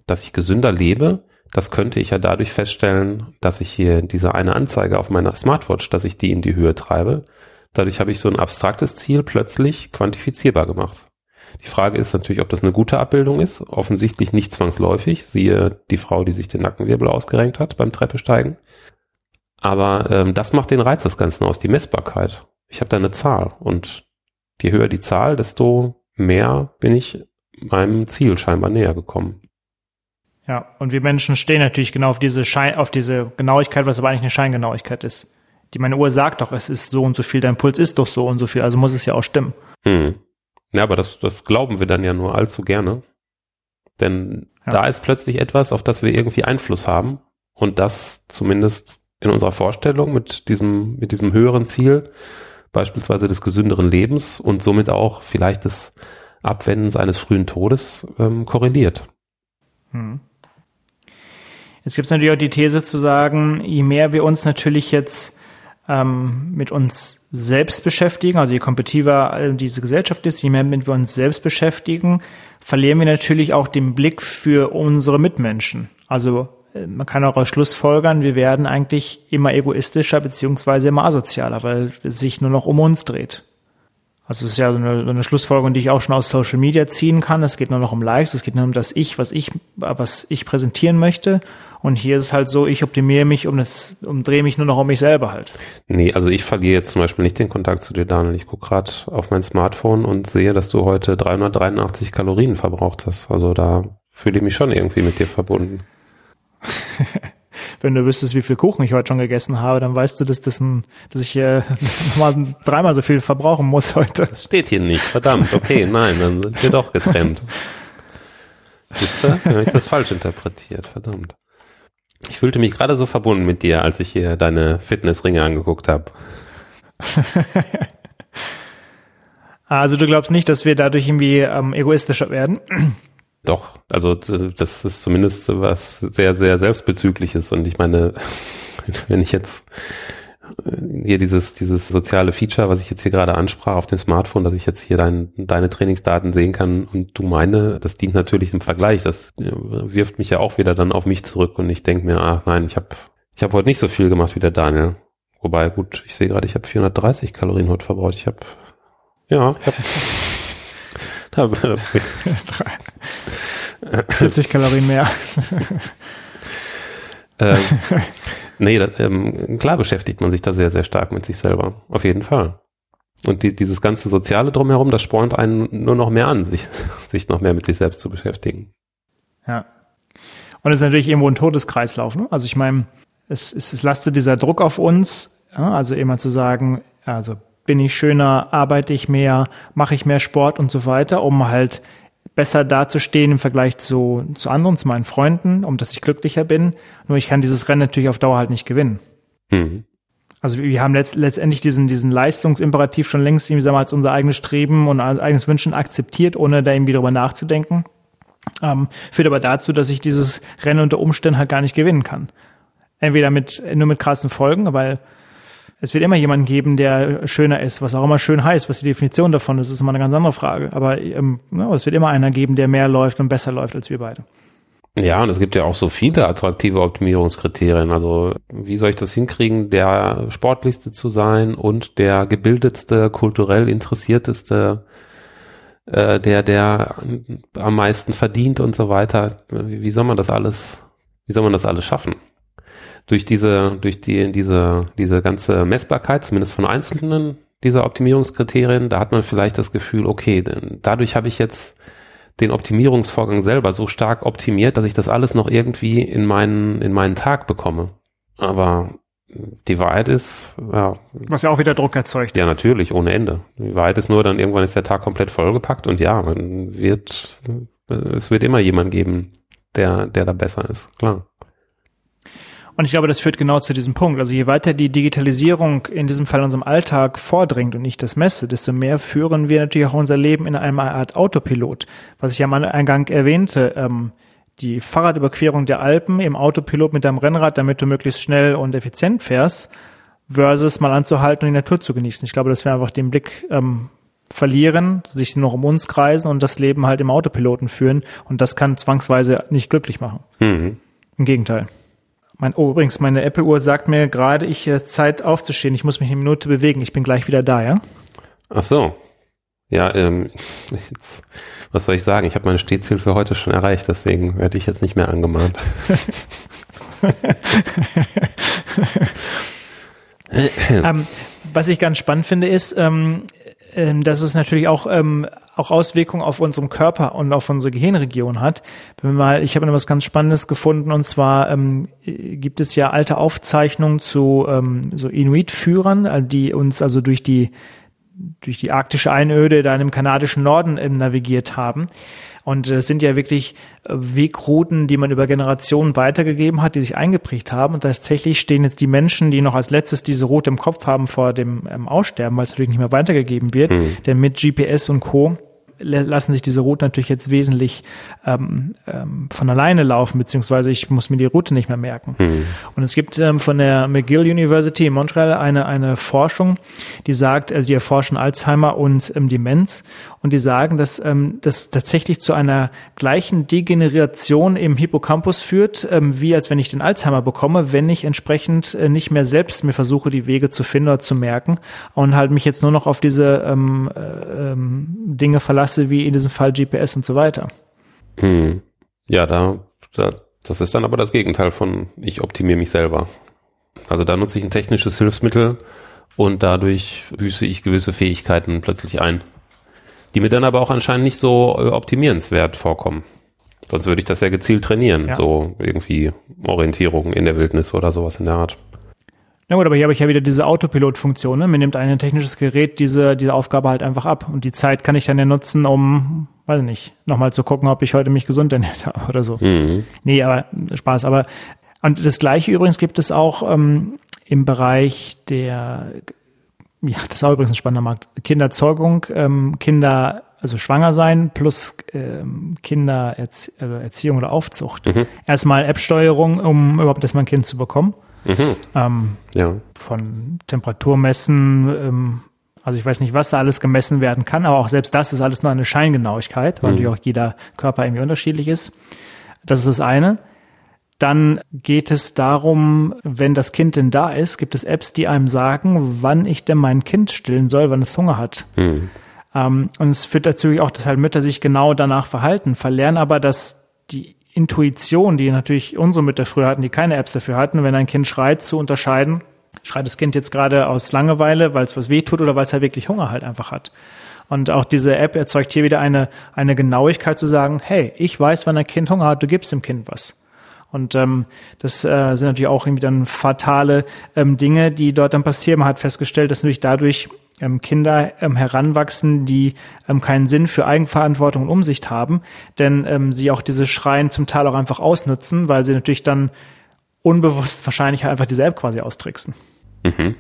dass ich gesünder lebe, das könnte ich ja dadurch feststellen, dass ich hier diese eine Anzeige auf meiner Smartwatch, dass ich die in die Höhe treibe. Dadurch habe ich so ein abstraktes Ziel plötzlich quantifizierbar gemacht. Die Frage ist natürlich, ob das eine gute Abbildung ist. Offensichtlich nicht zwangsläufig. Siehe die Frau, die sich den Nackenwirbel ausgerenkt hat beim Treppesteigen. Aber ähm, das macht den Reiz des Ganzen aus, die Messbarkeit. Ich habe da eine Zahl und je höher die Zahl, desto mehr bin ich meinem Ziel scheinbar näher gekommen. Ja, und wir Menschen stehen natürlich genau auf diese Schein, auf diese Genauigkeit, was aber eigentlich eine Scheingenauigkeit ist. Die meine Uhr sagt doch, es ist so und so viel, dein Puls ist doch so und so viel, also muss es ja auch stimmen. Hm. Ja, aber das, das glauben wir dann ja nur allzu gerne. Denn ja. da ist plötzlich etwas, auf das wir irgendwie Einfluss haben. Und das zumindest in unserer Vorstellung mit diesem, mit diesem höheren Ziel, beispielsweise des gesünderen Lebens und somit auch vielleicht des Abwendens eines frühen Todes ähm, korreliert. Hm. Jetzt gibt es natürlich auch die These zu sagen, je mehr wir uns natürlich jetzt ähm, mit uns selbst beschäftigen, also je kompetitiver äh, diese Gesellschaft ist, je mehr mit wir uns selbst beschäftigen, verlieren wir natürlich auch den Blick für unsere Mitmenschen. Also äh, man kann auch aus Schluss folgern, wir werden eigentlich immer egoistischer beziehungsweise immer asozialer, weil es sich nur noch um uns dreht. Also es ist ja so eine, so eine Schlussfolgerung, die ich auch schon aus Social Media ziehen kann. Es geht nur noch um Likes, es geht nur um das Ich, was ich, was ich präsentieren möchte. Und hier ist es halt so, ich optimiere mich um das, umdrehe mich nur noch um mich selber halt. Nee, also ich verliere jetzt zum Beispiel nicht den Kontakt zu dir, Daniel. Ich gucke gerade auf mein Smartphone und sehe, dass du heute 383 Kalorien verbraucht hast. Also da fühle ich mich schon irgendwie mit dir verbunden. wenn du wüsstest, wie viel Kuchen ich heute schon gegessen habe, dann weißt du, dass, das ein, dass ich äh, nochmal dreimal so viel verbrauchen muss heute. Das steht hier nicht, verdammt. Okay, nein, dann sind wir doch getrennt. Siehst du? Habe ich das falsch interpretiert, verdammt. Ich fühlte mich gerade so verbunden mit dir, als ich hier deine Fitnessringe angeguckt habe. also du glaubst nicht, dass wir dadurch irgendwie ähm, egoistischer werden? Doch, also das ist zumindest was sehr, sehr selbstbezügliches. Und ich meine, wenn ich jetzt äh, hier dieses, dieses soziale Feature, was ich jetzt hier gerade ansprach auf dem Smartphone, dass ich jetzt hier dein, deine Trainingsdaten sehen kann und du meine, das dient natürlich im Vergleich. Das äh, wirft mich ja auch wieder dann auf mich zurück und ich denke mir, ah nein, ich habe ich hab heute nicht so viel gemacht wie der Daniel. Wobei, gut, ich sehe gerade, ich habe 430 Kalorien heute verbraucht. Ich habe, ja, ich habe 40 Kalorien mehr. ähm, nee, das, ähm, klar beschäftigt man sich da sehr, sehr stark mit sich selber. Auf jeden Fall. Und die, dieses ganze Soziale drumherum, das spornt einen nur noch mehr an, sich, sich noch mehr mit sich selbst zu beschäftigen. Ja. Und es ist natürlich irgendwo ein Todeskreislauf. Ne? Also ich meine, es, es, es lastet dieser Druck auf uns, ja? also immer zu sagen, also bin ich schöner, arbeite ich mehr, mache ich mehr Sport und so weiter, um halt besser dazustehen im Vergleich zu, zu anderen, zu meinen Freunden, um dass ich glücklicher bin. Nur ich kann dieses Rennen natürlich auf Dauer halt nicht gewinnen. Mhm. Also wir haben letzt, letztendlich diesen, diesen Leistungsimperativ schon längst irgendwie, sagen wir, als unser eigenes Streben und eigenes Wünschen akzeptiert, ohne da irgendwie drüber nachzudenken. Ähm, führt aber dazu, dass ich dieses Rennen unter Umständen halt gar nicht gewinnen kann. Entweder mit, nur mit krassen Folgen, weil es wird immer jemanden geben, der schöner ist, was auch immer schön heißt, was die Definition davon ist, ist immer eine ganz andere Frage. Aber ähm, ja, es wird immer einer geben, der mehr läuft und besser läuft als wir beide. Ja, und es gibt ja auch so viele attraktive Optimierungskriterien. Also wie soll ich das hinkriegen, der sportlichste zu sein und der gebildetste, kulturell interessierteste, äh, der, der am meisten verdient und so weiter. Wie soll man das alles, wie soll man das alles schaffen? Durch diese, durch die, diese, diese ganze Messbarkeit, zumindest von einzelnen dieser Optimierungskriterien, da hat man vielleicht das Gefühl, okay, dadurch habe ich jetzt den Optimierungsvorgang selber so stark optimiert, dass ich das alles noch irgendwie in meinen, in meinen Tag bekomme. Aber die Wahrheit ist, ja. Was ja auch wieder Druck erzeugt. Ja, natürlich, ohne Ende. Die Wahrheit ist nur, dann irgendwann ist der Tag komplett vollgepackt und ja, man wird, es wird immer jemand geben, der, der da besser ist, klar. Und ich glaube, das führt genau zu diesem Punkt. Also je weiter die Digitalisierung in diesem Fall in unserem Alltag vordringt und ich das messe, desto mehr führen wir natürlich auch unser Leben in einer Art Autopilot. Was ich am Eingang erwähnte, ähm, die Fahrradüberquerung der Alpen im Autopilot mit deinem Rennrad, damit du möglichst schnell und effizient fährst, versus mal anzuhalten und die Natur zu genießen. Ich glaube, dass wir einfach den Blick ähm, verlieren, sich noch um uns kreisen und das Leben halt im Autopiloten führen. Und das kann zwangsweise nicht glücklich machen. Mhm. Im Gegenteil. Mein, oh, übrigens, meine Apple-Uhr sagt mir gerade, ich äh, Zeit aufzustehen. Ich muss mich eine Minute bewegen. Ich bin gleich wieder da, ja? Ach so. Ja, ähm, jetzt, was soll ich sagen? Ich habe meine Stehziel für heute schon erreicht, deswegen werde ich jetzt nicht mehr angemahnt. ähm, was ich ganz spannend finde, ist, ähm, ähm, dass es natürlich auch, ähm, auch Auswirkungen auf unserem Körper und auf unsere Gehirnregion hat. Wenn wir mal, ich habe noch was ganz Spannendes gefunden und zwar ähm, gibt es ja alte Aufzeichnungen zu ähm, so Inuit-Führern, äh, die uns also durch die durch die arktische Einöde da im kanadischen Norden ähm, navigiert haben. Und es äh, sind ja wirklich äh, Wegrouten, die man über Generationen weitergegeben hat, die sich eingeprägt haben. Und tatsächlich stehen jetzt die Menschen, die noch als letztes diese Route im Kopf haben, vor dem ähm, Aussterben, weil es natürlich nicht mehr weitergegeben wird. Mhm. Denn mit GPS und Co lassen sich diese Routen natürlich jetzt wesentlich ähm, ähm, von alleine laufen, beziehungsweise ich muss mir die Route nicht mehr merken. Mhm. Und es gibt ähm, von der McGill University in Montreal eine, eine Forschung, die sagt, also die erforschen Alzheimer und ähm, Demenz und die sagen, dass ähm, das tatsächlich zu einer gleichen Degeneration im Hippocampus führt, ähm, wie als wenn ich den Alzheimer bekomme, wenn ich entsprechend äh, nicht mehr selbst mir versuche, die Wege zu finden oder zu merken und halt mich jetzt nur noch auf diese ähm, äh, ähm, Dinge verlasse, wie in diesem Fall GPS und so weiter. Hm. Ja, da, da, das ist dann aber das Gegenteil von ich optimiere mich selber. Also da nutze ich ein technisches Hilfsmittel und dadurch büße ich gewisse Fähigkeiten plötzlich ein die mir dann aber auch anscheinend nicht so äh, optimierenswert vorkommen. Sonst würde ich das ja gezielt trainieren, ja. so irgendwie Orientierung in der Wildnis oder sowas in der Art. Na gut, aber hier habe ich ja wieder diese Autopilot-Funktion. Ne? Mir nimmt ein technisches Gerät diese, diese Aufgabe halt einfach ab. Und die Zeit kann ich dann ja nutzen, um, weiß nicht, nochmal zu gucken, ob ich heute mich gesund ernährt habe oder so. Mhm. Nee, aber Spaß. Aber und das gleiche übrigens gibt es auch ähm, im Bereich der ja, das ist auch übrigens ein spannender Markt. Kinderzeugung, ähm, Kinder, also schwanger sein plus ähm, Kindererziehung also oder Aufzucht. Mhm. Erstmal App-Steuerung, um überhaupt erstmal ein Kind zu bekommen. Mhm. Ähm, ja. Von Temperatur messen, ähm, also ich weiß nicht, was da alles gemessen werden kann, aber auch selbst das ist alles nur eine Scheingenauigkeit, weil mhm. natürlich auch jeder Körper irgendwie unterschiedlich ist. Das ist das eine. Dann geht es darum, wenn das Kind denn da ist, gibt es Apps, die einem sagen, wann ich denn mein Kind stillen soll, wann es Hunger hat. Mhm. Ähm, und es führt dazu auch, dass halt Mütter sich genau danach verhalten, verlernen aber, dass die Intuition, die natürlich unsere Mütter früher hatten, die keine Apps dafür hatten, wenn ein Kind schreit, zu unterscheiden, schreit das Kind jetzt gerade aus Langeweile, weil es was weh tut oder weil es halt wirklich Hunger halt einfach hat. Und auch diese App erzeugt hier wieder eine, eine Genauigkeit zu sagen, hey, ich weiß, wann ein Kind Hunger hat, du gibst dem Kind was. Und ähm, das äh, sind natürlich auch irgendwie dann fatale ähm, Dinge, die dort dann passieren. Man hat festgestellt, dass natürlich dadurch ähm, Kinder ähm, heranwachsen, die ähm, keinen Sinn für Eigenverantwortung und Umsicht haben, denn ähm, sie auch diese Schreien zum Teil auch einfach ausnutzen, weil sie natürlich dann unbewusst wahrscheinlich einfach diese App quasi austricksen. Mhm.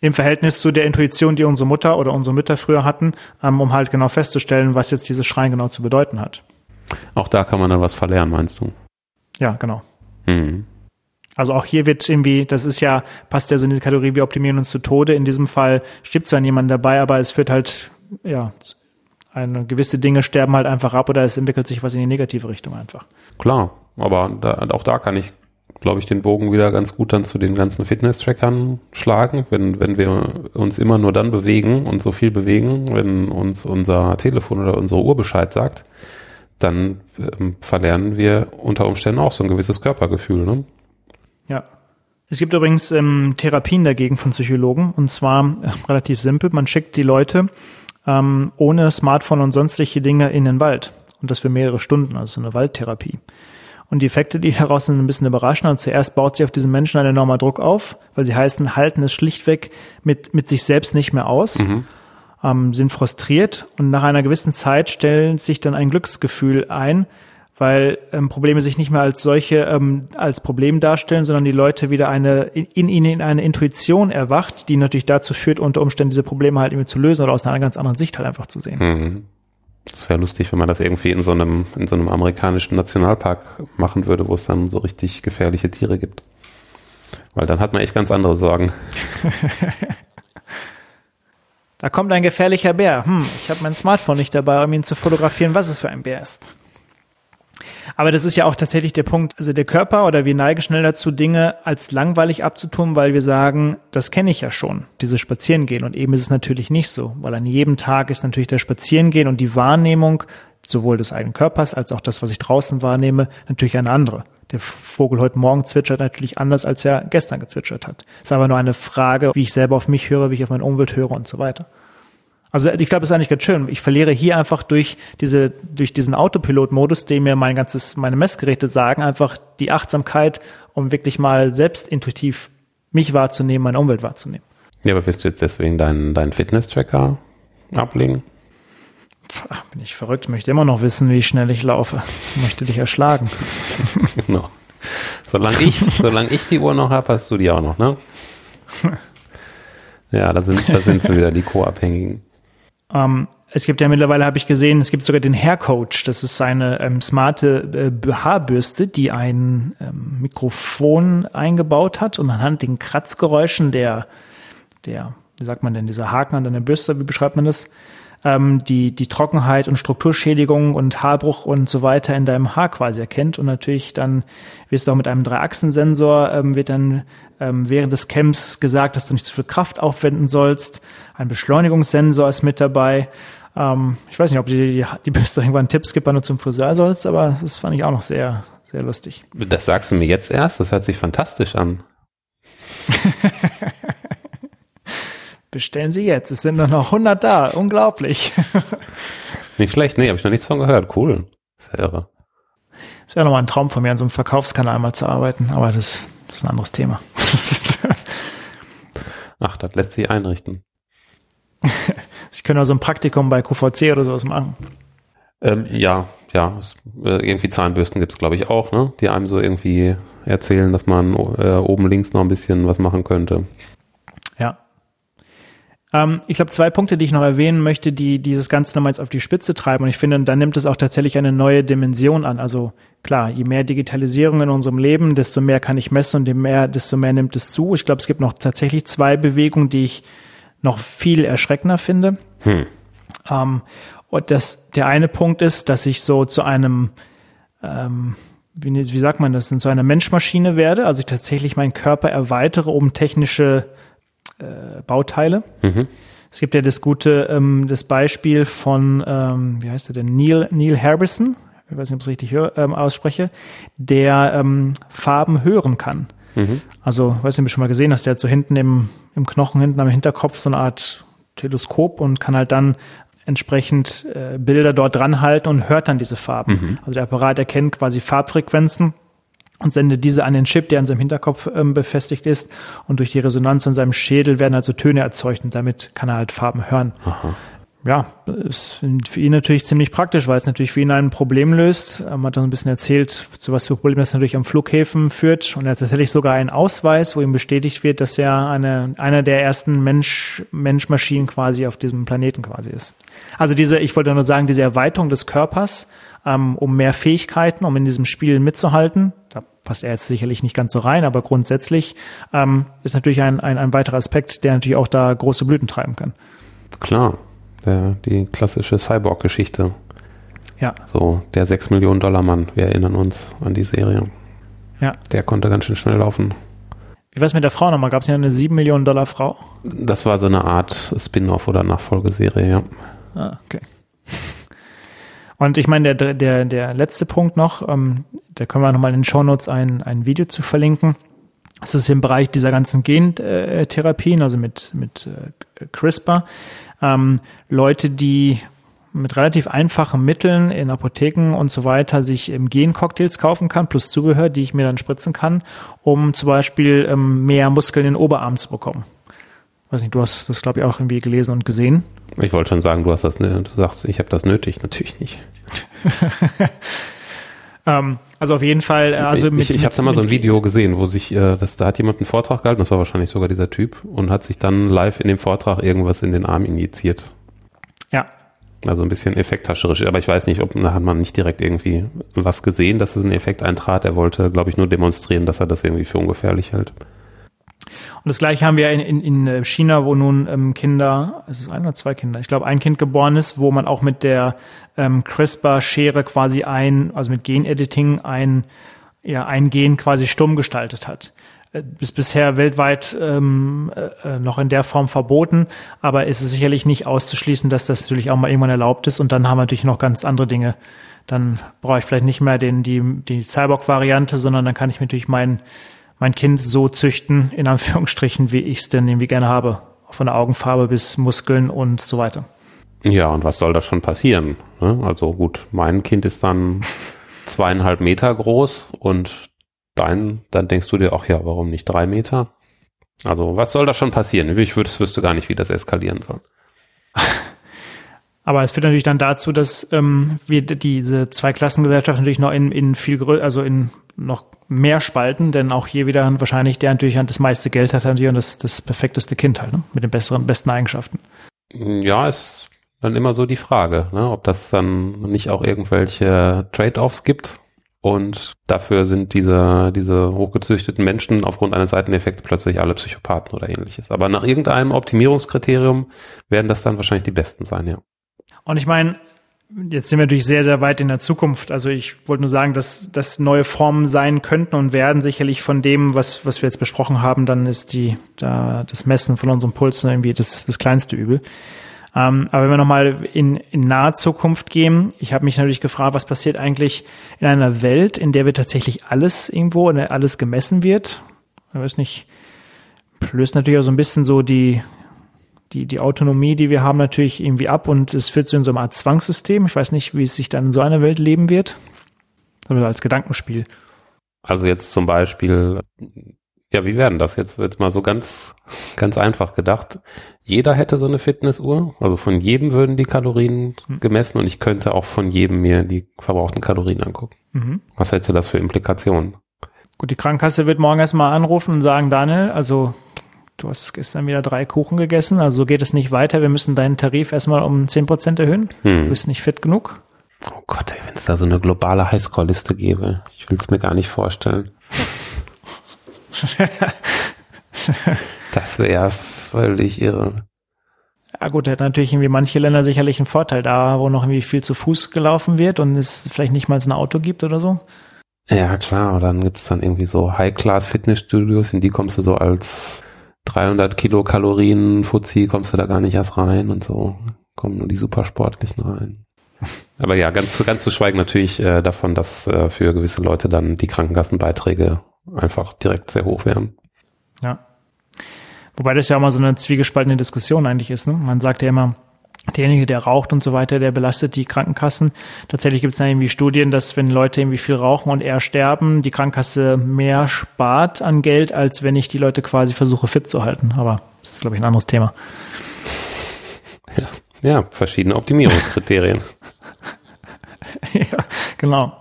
Im Verhältnis zu der Intuition, die unsere Mutter oder unsere Mütter früher hatten, ähm, um halt genau festzustellen, was jetzt dieses Schreien genau zu bedeuten hat. Auch da kann man dann was verlernen, meinst du? Ja, genau. Mhm. Also auch hier wird irgendwie, das ist ja, passt ja so in die Kategorie, wir optimieren uns zu Tode. In diesem Fall stirbt zwar niemand dabei, aber es führt halt, ja, eine gewisse Dinge sterben halt einfach ab oder es entwickelt sich was in die negative Richtung einfach. Klar, aber da, auch da kann ich, glaube ich, den Bogen wieder ganz gut dann zu den ganzen Fitness-Trackern schlagen. Wenn, wenn wir uns immer nur dann bewegen und so viel bewegen, wenn uns unser Telefon oder unsere Uhr Bescheid sagt, dann ähm, verlernen wir unter Umständen auch so ein gewisses Körpergefühl. Ne? Ja. Es gibt übrigens ähm, Therapien dagegen von Psychologen und zwar äh, relativ simpel. Man schickt die Leute ähm, ohne Smartphone und sonstige Dinge in den Wald und das für mehrere Stunden, also so eine Waldtherapie. Und die Effekte, die daraus sind, ein bisschen überraschend. Und zuerst baut sich auf diesen Menschen ein enormer Druck auf, weil sie heißen, halten es schlichtweg mit, mit sich selbst nicht mehr aus. Mhm ähm, sind frustriert und nach einer gewissen Zeit stellen sich dann ein Glücksgefühl ein, weil ähm, Probleme sich nicht mehr als solche ähm, als Problem darstellen, sondern die Leute wieder eine in, in ihnen eine Intuition erwacht, die natürlich dazu führt, unter Umständen diese Probleme halt irgendwie zu lösen oder aus einer ganz anderen Sicht halt einfach zu sehen. Mhm. Das wäre lustig, wenn man das irgendwie in so einem in so einem amerikanischen Nationalpark machen würde, wo es dann so richtig gefährliche Tiere gibt. Weil dann hat man echt ganz andere Sorgen. Da kommt ein gefährlicher Bär. Hm, ich habe mein Smartphone nicht dabei, um ihn zu fotografieren, was es für ein Bär ist. Aber das ist ja auch tatsächlich der Punkt. Also der Körper oder wir neigen schnell dazu, Dinge als langweilig abzutun, weil wir sagen, das kenne ich ja schon, dieses Spazierengehen. Und eben ist es natürlich nicht so, weil an jedem Tag ist natürlich der Spazierengehen und die Wahrnehmung sowohl des eigenen Körpers als auch das, was ich draußen wahrnehme, natürlich eine andere. Der Vogel heute Morgen zwitschert natürlich anders, als er gestern gezwitschert hat. Ist aber nur eine Frage, wie ich selber auf mich höre, wie ich auf meine Umwelt höre und so weiter. Also ich glaube, es ist eigentlich ganz schön. Ich verliere hier einfach durch diese, durch diesen Autopilot-Modus, den mir mein ganzes, meine Messgeräte sagen, einfach die Achtsamkeit, um wirklich mal selbst intuitiv mich wahrzunehmen, meine Umwelt wahrzunehmen. Ja, aber willst du jetzt deswegen deinen, deinen Fitness-Tracker ablegen? Ach, bin ich verrückt, möchte immer noch wissen, wie schnell ich laufe. Möchte dich erschlagen. genau. Solange ich, solange ich die Uhr noch habe, hast du die auch noch, ne? Ja, da sind, da sind sie wieder, die Co-Abhängigen. Ähm, Es gibt ja mittlerweile, habe ich gesehen, es gibt sogar den Hair Coach. Das ist eine ähm, smarte äh, Haarbürste, die ein ähm, Mikrofon eingebaut hat und anhand den Kratzgeräuschen der, der, wie sagt man denn, dieser Haken an der Bürste, wie beschreibt man das? Ähm, die, die Trockenheit und Strukturschädigung und Haarbruch und so weiter in deinem Haar quasi erkennt. Und natürlich dann wirst du auch mit einem Dreiachsensensor, ähm, wird dann ähm, während des Camps gesagt, dass du nicht zu viel Kraft aufwenden sollst. Ein Beschleunigungssensor ist mit dabei. Ähm, ich weiß nicht, ob die, die, die Bürste irgendwann Tipps gibt, wann du zum Friseur sollst, aber das fand ich auch noch sehr, sehr lustig. Das sagst du mir jetzt erst? Das hört sich fantastisch an. Bestellen Sie jetzt. Es sind nur noch 100 da. Unglaublich. Nicht schlecht. Nee, habe ich noch nichts von gehört. Cool. Das ist ja irre. Das wäre nochmal ein Traum von mir, an so einem Verkaufskanal mal zu arbeiten. Aber das, das ist ein anderes Thema. Ach, das lässt sich einrichten. ich könnte also ein Praktikum bei QVC oder sowas machen. Ähm, ja, ja. Äh, irgendwie Zahnbürsten gibt es, glaube ich, auch, ne? Die einem so irgendwie erzählen, dass man äh, oben links noch ein bisschen was machen könnte. Ähm, ich glaube, zwei Punkte, die ich noch erwähnen möchte, die dieses Ganze nochmal jetzt auf die Spitze treiben. Und ich finde, dann nimmt es auch tatsächlich eine neue Dimension an. Also klar, je mehr Digitalisierung in unserem Leben, desto mehr kann ich messen und je mehr, desto mehr nimmt es zu. Ich glaube, es gibt noch tatsächlich zwei Bewegungen, die ich noch viel erschreckender finde. Hm. Ähm, und das, der eine Punkt ist, dass ich so zu einem, ähm, wie, wie sagt man das, zu einer Menschmaschine werde, also ich tatsächlich meinen Körper erweitere um technische äh, Bauteile. Mhm. Es gibt ja das gute, ähm, das Beispiel von, ähm, wie heißt der denn, Neil, Neil Harbison, ich weiß nicht, ob ich es richtig hör, ähm, ausspreche, der ähm, Farben hören kann. Mhm. Also, weiß nicht, ob du schon mal gesehen hast, der hat so hinten im, im Knochen, hinten am Hinterkopf so eine Art Teleskop und kann halt dann entsprechend äh, Bilder dort dran halten und hört dann diese Farben. Mhm. Also der Apparat erkennt quasi Farbfrequenzen und sendet diese an den Chip, der an seinem Hinterkopf ähm, befestigt ist. Und durch die Resonanz an seinem Schädel werden also Töne erzeugt und damit kann er halt Farben hören. Aha. Ja, ist für ihn natürlich ziemlich praktisch, weil es natürlich für ihn ein Problem löst. Man hat dann ein bisschen erzählt, zu was für Problemen das natürlich am Flughäfen führt. Und er hat tatsächlich sogar einen Ausweis, wo ihm bestätigt wird, dass er eine, einer der ersten Mensch, Menschmaschinen quasi auf diesem Planeten quasi ist. Also diese, ich wollte nur sagen, diese Erweiterung des Körpers, ähm, um mehr Fähigkeiten, um in diesem Spiel mitzuhalten. Da passt er jetzt sicherlich nicht ganz so rein, aber grundsätzlich ähm, ist natürlich ein, ein, ein weiterer Aspekt, der natürlich auch da große Blüten treiben kann. Klar, der, die klassische Cyborg-Geschichte. Ja. So, der 6 Millionen Dollar Mann, wir erinnern uns an die Serie. Ja. Der konnte ganz schön schnell laufen. Wie war es mit der Frau nochmal? Gab es ja eine 7 Millionen Dollar Frau? Das war so eine Art Spin-off oder Nachfolgeserie, ja. Ah, okay. Und ich meine, der, der, der letzte Punkt noch, ähm, da können wir nochmal in den Shownotes ein, ein Video zu verlinken. Das ist im Bereich dieser ganzen Gentherapien, also mit, mit äh, CRISPR. Ähm, Leute, die mit relativ einfachen Mitteln in Apotheken und so weiter sich ähm, Gen-Cocktails kaufen kann, plus Zubehör, die ich mir dann spritzen kann, um zum Beispiel ähm, mehr Muskeln in den Oberarm zu bekommen. Weiß nicht, du hast das, glaube ich, auch irgendwie gelesen und gesehen. Ich wollte schon sagen, du hast das, ne, du sagst, ich habe das nötig, natürlich nicht. ähm, also auf jeden Fall, äh, also mit, ich, ich habe da mal so ein Video gesehen, wo sich, äh, das, da hat jemand einen Vortrag gehalten, das war wahrscheinlich sogar dieser Typ, und hat sich dann live in dem Vortrag irgendwas in den Arm injiziert. Ja. Also ein bisschen effekthascherisch, aber ich weiß nicht, ob da hat man nicht direkt irgendwie was gesehen, dass es ein Effekt eintrat. Er wollte, glaube ich, nur demonstrieren, dass er das irgendwie für ungefährlich hält. Und das gleiche haben wir in, in, in äh, China, wo nun ähm, Kinder, es ist ein oder zwei Kinder, ich glaube ein Kind geboren ist, wo man auch mit der ähm, CRISPR-Schere quasi ein, also mit Genediting ein, ja, ein Gen quasi stumm gestaltet hat. Äh, ist bisher weltweit ähm, äh, äh, noch in der Form verboten, aber ist es sicherlich nicht auszuschließen, dass das natürlich auch mal irgendwann erlaubt ist. Und dann haben wir natürlich noch ganz andere Dinge. Dann brauche ich vielleicht nicht mehr den, die, die Cyborg-Variante, sondern dann kann ich mir natürlich meinen mein Kind so züchten, in Anführungsstrichen, wie ich es denn irgendwie gerne habe. Von der Augenfarbe bis Muskeln und so weiter. Ja, und was soll da schon passieren? Ne? Also gut, mein Kind ist dann zweieinhalb Meter groß und dein, dann denkst du dir auch, ja, warum nicht drei Meter? Also was soll da schon passieren? Ich wüsste, wüsste gar nicht, wie das eskalieren soll. Aber es führt natürlich dann dazu, dass ähm, wir diese Zweiklassengesellschaft natürlich noch in, in viel größer, also in noch mehr spalten, denn auch hier wieder wahrscheinlich der natürlich das meiste Geld hat natürlich und das, das perfekteste Kind halt, ne? mit den besseren, besten Eigenschaften. Ja, es dann immer so die Frage, ne, ob das dann nicht auch irgendwelche Trade-offs gibt. Und dafür sind diese, diese hochgezüchteten Menschen aufgrund eines Seiteneffekts plötzlich alle Psychopathen oder ähnliches. Aber nach irgendeinem Optimierungskriterium werden das dann wahrscheinlich die besten sein, ja. Und ich meine, Jetzt sind wir natürlich sehr, sehr weit in der Zukunft. Also ich wollte nur sagen, dass das neue Formen sein könnten und werden. Sicherlich von dem, was, was wir jetzt besprochen haben, dann ist die, da, das Messen von unserem Puls irgendwie das, das kleinste Übel. Ähm, aber wenn wir nochmal in, in nahe Zukunft gehen, ich habe mich natürlich gefragt, was passiert eigentlich in einer Welt, in der wir tatsächlich alles irgendwo, alles gemessen wird. Ich weiß nicht, löst natürlich auch so ein bisschen so die, die, die Autonomie, die wir haben, natürlich irgendwie ab und es führt zu so einer Art Zwangssystem. Ich weiß nicht, wie es sich dann in so einer Welt leben wird. Sondern als Gedankenspiel. Also jetzt zum Beispiel, ja, wie werden das jetzt? Jetzt mal so ganz, ganz einfach gedacht. Jeder hätte so eine Fitnessuhr. Also von jedem würden die Kalorien mhm. gemessen und ich könnte auch von jedem mir die verbrauchten Kalorien angucken. Mhm. Was hätte das für Implikationen? Gut, die Krankenkasse wird morgen erstmal anrufen und sagen, Daniel, also du hast gestern wieder drei Kuchen gegessen, also geht es nicht weiter. Wir müssen deinen Tarif erstmal um 10% erhöhen. Hm. Du bist nicht fit genug. Oh Gott, wenn es da so eine globale Highscore-Liste gäbe. Ich will es mir gar nicht vorstellen. das wäre ja völlig irre. Ja gut, da hat natürlich irgendwie manche Länder sicherlich einen Vorteil da, wo noch irgendwie viel zu Fuß gelaufen wird und es vielleicht nicht mal ein Auto gibt oder so. Ja, klar, und dann gibt es dann irgendwie so High-Class-Fitnessstudios, in die kommst du so als 300 Kilokalorien Fuzzi kommst du da gar nicht erst rein und so. Kommen nur die Supersportlichen rein. Aber ja, ganz, ganz zu schweigen natürlich äh, davon, dass äh, für gewisse Leute dann die Krankenkassenbeiträge einfach direkt sehr hoch wären. Ja. Wobei das ja auch mal so eine zwiegespaltene Diskussion eigentlich ist. Ne? Man sagt ja immer, derjenige, der raucht und so weiter, der belastet die Krankenkassen. Tatsächlich gibt es irgendwie Studien, dass wenn Leute irgendwie viel rauchen und eher sterben, die Krankenkasse mehr spart an Geld, als wenn ich die Leute quasi versuche fit zu halten. Aber das ist, glaube ich, ein anderes Thema. Ja, ja verschiedene Optimierungskriterien. ja, genau.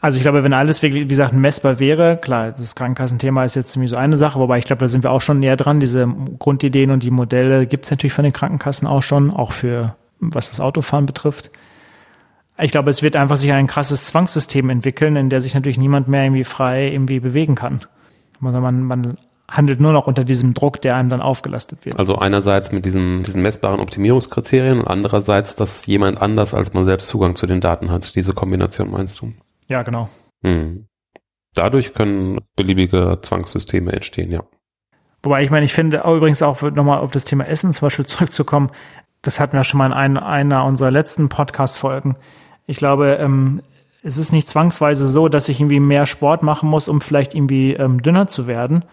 Also ich glaube, wenn alles wirklich, wie gesagt, messbar wäre, klar, das Krankenkassenthema ist jetzt irgendwie so eine Sache, wobei ich glaube, da sind wir auch schon näher dran. Diese Grundideen und die Modelle gibt es natürlich von den Krankenkassen auch schon, auch für was das Autofahren betrifft. Ich glaube, es wird einfach sich ein krasses Zwangssystem entwickeln, in der sich natürlich niemand mehr irgendwie frei irgendwie bewegen kann. Man, man handelt nur noch unter diesem Druck, der einem dann aufgelastet wird. Also einerseits mit diesen, diesen messbaren Optimierungskriterien und andererseits, dass jemand anders als man selbst Zugang zu den Daten hat. Diese Kombination meinst du? Ja, genau. Hm. Dadurch können beliebige Zwangssysteme entstehen, ja. Wobei ich meine, ich finde übrigens auch nochmal auf das Thema Essen zum Beispiel zurückzukommen, das hatten wir schon mal in einer, einer unserer letzten Podcast-Folgen. Ich glaube, ähm, es ist nicht zwangsweise so, dass ich irgendwie mehr Sport machen muss, um vielleicht irgendwie ähm, dünner zu werden.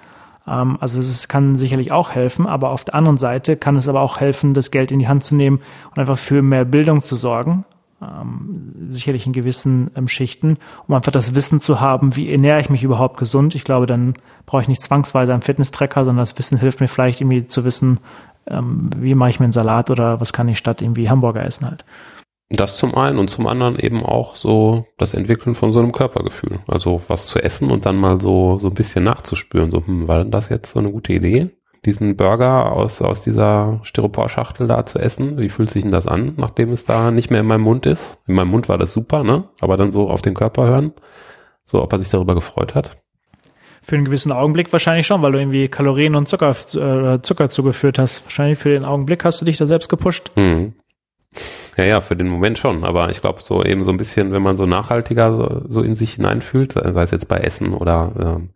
Ähm, also es kann sicherlich auch helfen, aber auf der anderen Seite kann es aber auch helfen, das Geld in die Hand zu nehmen und einfach für mehr Bildung zu sorgen ähm, sicherlich in gewissen ähm, Schichten, um einfach das Wissen zu haben, wie ernähre ich mich überhaupt gesund. Ich glaube, dann brauche ich nicht zwangsweise einen Fitness-Tracker, sondern das Wissen hilft mir vielleicht irgendwie zu wissen, ähm, wie mache ich mir einen Salat oder was kann ich statt irgendwie Hamburger essen halt. Das zum einen und zum anderen eben auch so das Entwickeln von so einem Körpergefühl. Also was zu essen und dann mal so, so ein bisschen nachzuspüren. So, hm, war denn das jetzt so eine gute Idee? Diesen Burger aus, aus dieser Styroporschachtel da zu essen. Wie fühlt sich denn das an, nachdem es da nicht mehr in meinem Mund ist? In meinem Mund war das super, ne? Aber dann so auf den Körper hören, so ob er sich darüber gefreut hat. Für einen gewissen Augenblick wahrscheinlich schon, weil du irgendwie Kalorien und Zucker, äh, Zucker zugeführt hast. Wahrscheinlich für den Augenblick hast du dich da selbst gepusht. Mhm. Ja, ja, für den Moment schon. Aber ich glaube, so eben so ein bisschen, wenn man so nachhaltiger so, so in sich hineinfühlt, sei es jetzt bei Essen oder ähm,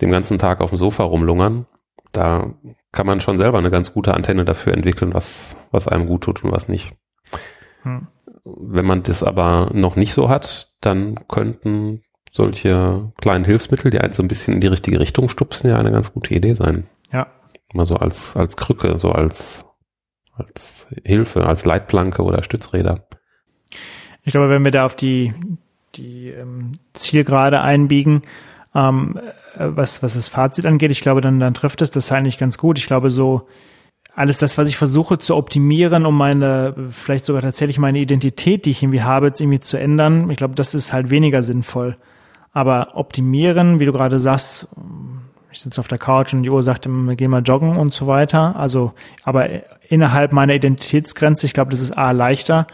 dem ganzen Tag auf dem Sofa rumlungern, da kann man schon selber eine ganz gute Antenne dafür entwickeln, was, was einem gut tut und was nicht. Hm. Wenn man das aber noch nicht so hat, dann könnten solche kleinen Hilfsmittel, die einen so ein bisschen in die richtige Richtung stupsen, ja eine ganz gute Idee sein. Ja. Mal so als, als Krücke, so als, als Hilfe, als Leitplanke oder Stützräder. Ich glaube, wenn wir da auf die, die ähm, Zielgerade einbiegen, ähm, was, was das Fazit angeht, ich glaube, dann, dann trifft es das eigentlich ganz gut. Ich glaube, so alles das, was ich versuche zu optimieren, um meine, vielleicht sogar tatsächlich meine Identität, die ich irgendwie habe, jetzt irgendwie zu ändern, ich glaube, das ist halt weniger sinnvoll. Aber optimieren, wie du gerade sagst, ich sitze auf der Couch und die Uhr sagt, geh mal joggen und so weiter. Also, aber innerhalb meiner Identitätsgrenze, ich glaube, das ist A leichter.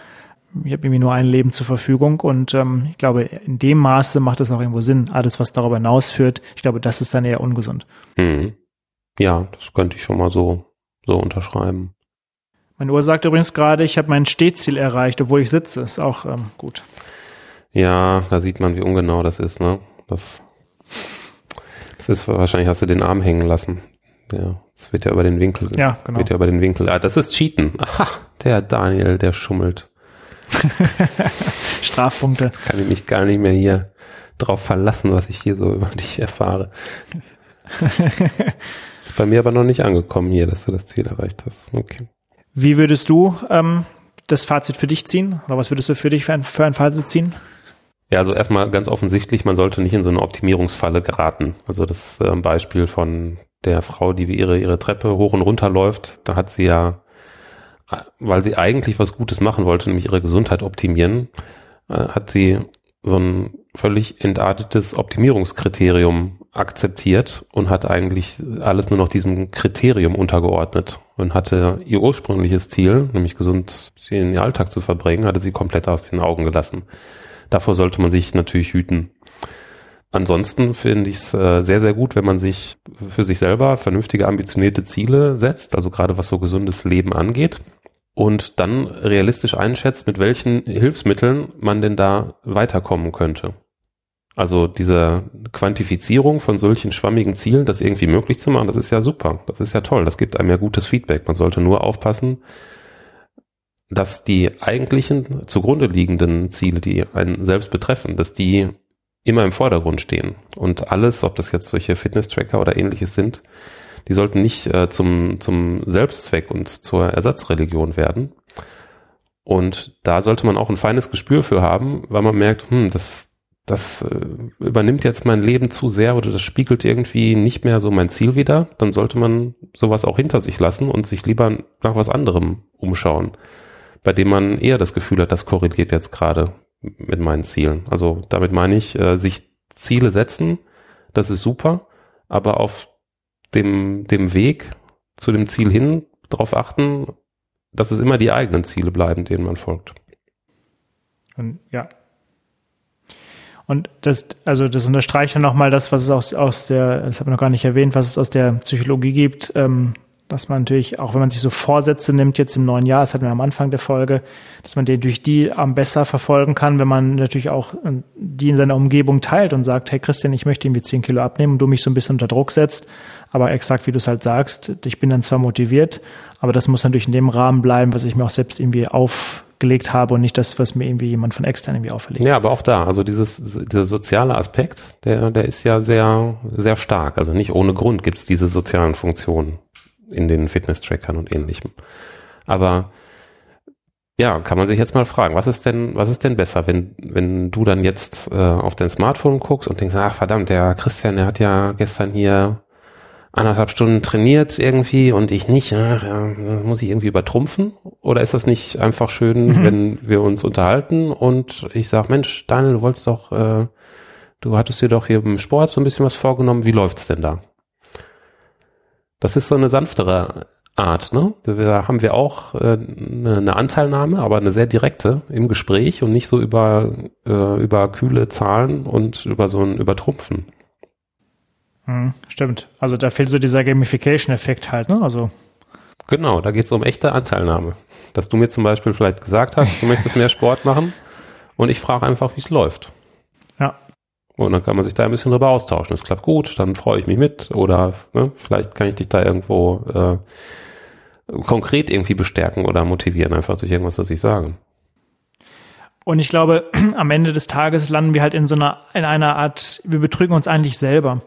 Ich habe irgendwie nur ein Leben zur Verfügung und ähm, ich glaube, in dem Maße macht es auch irgendwo Sinn. Alles, was darüber hinausführt, ich glaube, das ist dann eher ungesund. Mhm. Ja, das könnte ich schon mal so, so unterschreiben. Meine Uhr sagt übrigens gerade, ich habe mein Stehziel erreicht, obwohl ich sitze. Ist auch ähm, gut. Ja, da sieht man, wie ungenau das ist, ne? Das, das ist wahrscheinlich hast du den Arm hängen lassen. Ja, das wird ja über den Winkel. Ja, genau. Wird ja über den Winkel. Ah, das ist Cheaten. Aha, der Daniel, der schummelt. Strafpunkte. Das kann ich mich gar nicht mehr hier drauf verlassen, was ich hier so über dich erfahre. ist bei mir aber noch nicht angekommen hier, dass du das Ziel erreicht hast. Okay. Wie würdest du ähm, das Fazit für dich ziehen? Oder was würdest du für dich für ein, für ein Fazit ziehen? Ja, also erstmal ganz offensichtlich, man sollte nicht in so eine Optimierungsfalle geraten. Also das äh, Beispiel von der Frau, die wie ihre, ihre Treppe hoch und runter läuft, da hat sie ja, weil sie eigentlich was Gutes machen wollte, nämlich ihre Gesundheit optimieren, äh, hat sie so ein völlig entartetes Optimierungskriterium akzeptiert und hat eigentlich alles nur noch diesem Kriterium untergeordnet und hatte ihr ursprüngliches Ziel, nämlich gesund in ihr Alltag zu verbringen, hatte sie komplett aus den Augen gelassen. Davor sollte man sich natürlich hüten. Ansonsten finde ich es äh, sehr, sehr gut, wenn man sich für sich selber vernünftige, ambitionierte Ziele setzt, also gerade was so gesundes Leben angeht und dann realistisch einschätzt, mit welchen Hilfsmitteln man denn da weiterkommen könnte. Also diese Quantifizierung von solchen schwammigen Zielen, das irgendwie möglich zu machen, das ist ja super. Das ist ja toll. Das gibt einem ja gutes Feedback. Man sollte nur aufpassen, dass die eigentlichen zugrunde liegenden Ziele, die einen selbst betreffen, dass die immer im Vordergrund stehen. Und alles, ob das jetzt solche Fitness-Tracker oder ähnliches sind, die sollten nicht äh, zum, zum Selbstzweck und zur Ersatzreligion werden. Und da sollte man auch ein feines Gespür für haben, weil man merkt, hm, das, das äh, übernimmt jetzt mein Leben zu sehr oder das spiegelt irgendwie nicht mehr so mein Ziel wieder. Dann sollte man sowas auch hinter sich lassen und sich lieber nach was anderem umschauen bei dem man eher das Gefühl hat, das korreliert jetzt gerade mit meinen Zielen. Also damit meine ich, äh, sich Ziele setzen, das ist super, aber auf dem, dem Weg zu dem Ziel hin darauf achten, dass es immer die eigenen Ziele bleiben, denen man folgt. Und ja. Und das, also das unterstreicht ja nochmal das, was es aus, aus der, das habe ich noch gar nicht erwähnt, was es aus der Psychologie gibt, ähm, dass man natürlich, auch wenn man sich so Vorsätze nimmt, jetzt im neuen Jahr, das hatten wir am Anfang der Folge, dass man den durch die am besser verfolgen kann, wenn man natürlich auch äh, die in seiner Umgebung teilt und sagt, hey Christian, ich möchte irgendwie 10 Kilo abnehmen und du mich so ein bisschen unter Druck setzt, aber exakt wie du es halt sagst, ich bin dann zwar motiviert, aber das muss natürlich in dem Rahmen bleiben, was ich mir auch selbst irgendwie aufgelegt habe und nicht das, was mir irgendwie jemand von extern irgendwie auferlegt. Ja, aber auch da, also dieses, dieser soziale Aspekt, der, der ist ja sehr, sehr stark. Also nicht ohne Grund gibt es diese sozialen Funktionen in den Fitness-Trackern und ähnlichem. Aber ja, kann man sich jetzt mal fragen, was ist denn, was ist denn besser, wenn, wenn du dann jetzt äh, auf dein Smartphone guckst und denkst, ach verdammt, der Christian, der hat ja gestern hier anderthalb Stunden trainiert irgendwie und ich nicht, ach, ja, das muss ich irgendwie übertrumpfen? Oder ist das nicht einfach schön, mhm. wenn wir uns unterhalten und ich sag, Mensch, Daniel, du wolltest doch, äh, du hattest dir doch hier im Sport so ein bisschen was vorgenommen, wie läuft's denn da? Das ist so eine sanftere Art, ne? Da haben wir auch äh, eine, Anteilnahme, aber eine sehr direkte im Gespräch und nicht so über, äh, über kühle Zahlen und über so ein Übertrumpfen. Hm, stimmt. Also da fehlt so dieser Gamification-Effekt halt, ne? Also Genau, da geht es um echte Anteilnahme. Dass du mir zum Beispiel vielleicht gesagt hast, du möchtest mehr Sport machen und ich frage einfach, wie es läuft. Und dann kann man sich da ein bisschen drüber austauschen. Es klappt gut, dann freue ich mich mit. Oder ne, vielleicht kann ich dich da irgendwo äh, konkret irgendwie bestärken oder motivieren, einfach durch irgendwas, das ich sage. Und ich glaube, am Ende des Tages landen wir halt in so einer, in einer Art, wir betrügen uns eigentlich selber.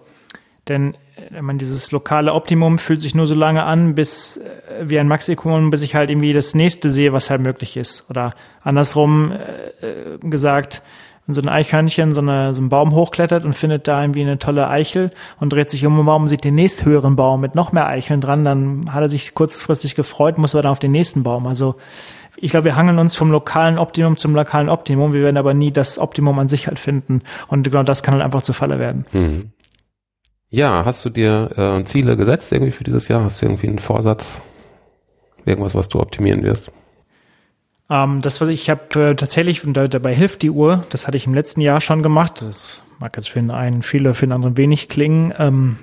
Denn ich meine, dieses lokale Optimum fühlt sich nur so lange an, bis äh, wie ein Maximum, bis ich halt irgendwie das nächste sehe, was halt möglich ist. Oder andersrum äh, äh gesagt, in so ein Eichhörnchen so, eine, so einen Baum hochklettert und findet da irgendwie eine tolle Eichel und dreht sich um den Baum und sieht den nächsthöheren Baum mit noch mehr Eicheln dran, dann hat er sich kurzfristig gefreut, muss aber dann auf den nächsten Baum. Also ich glaube, wir hangeln uns vom lokalen Optimum zum lokalen Optimum, wir werden aber nie das Optimum an sich halt finden und genau das kann halt einfach zur Falle werden. Mhm. Ja, hast du dir äh, Ziele gesetzt irgendwie für dieses Jahr? Hast du irgendwie einen Vorsatz? Irgendwas, was du optimieren wirst? Ähm, das, was ich habe äh, tatsächlich, und da, dabei hilft die Uhr, das hatte ich im letzten Jahr schon gemacht. Das mag jetzt für den einen viele, für den anderen wenig klingen. Ähm,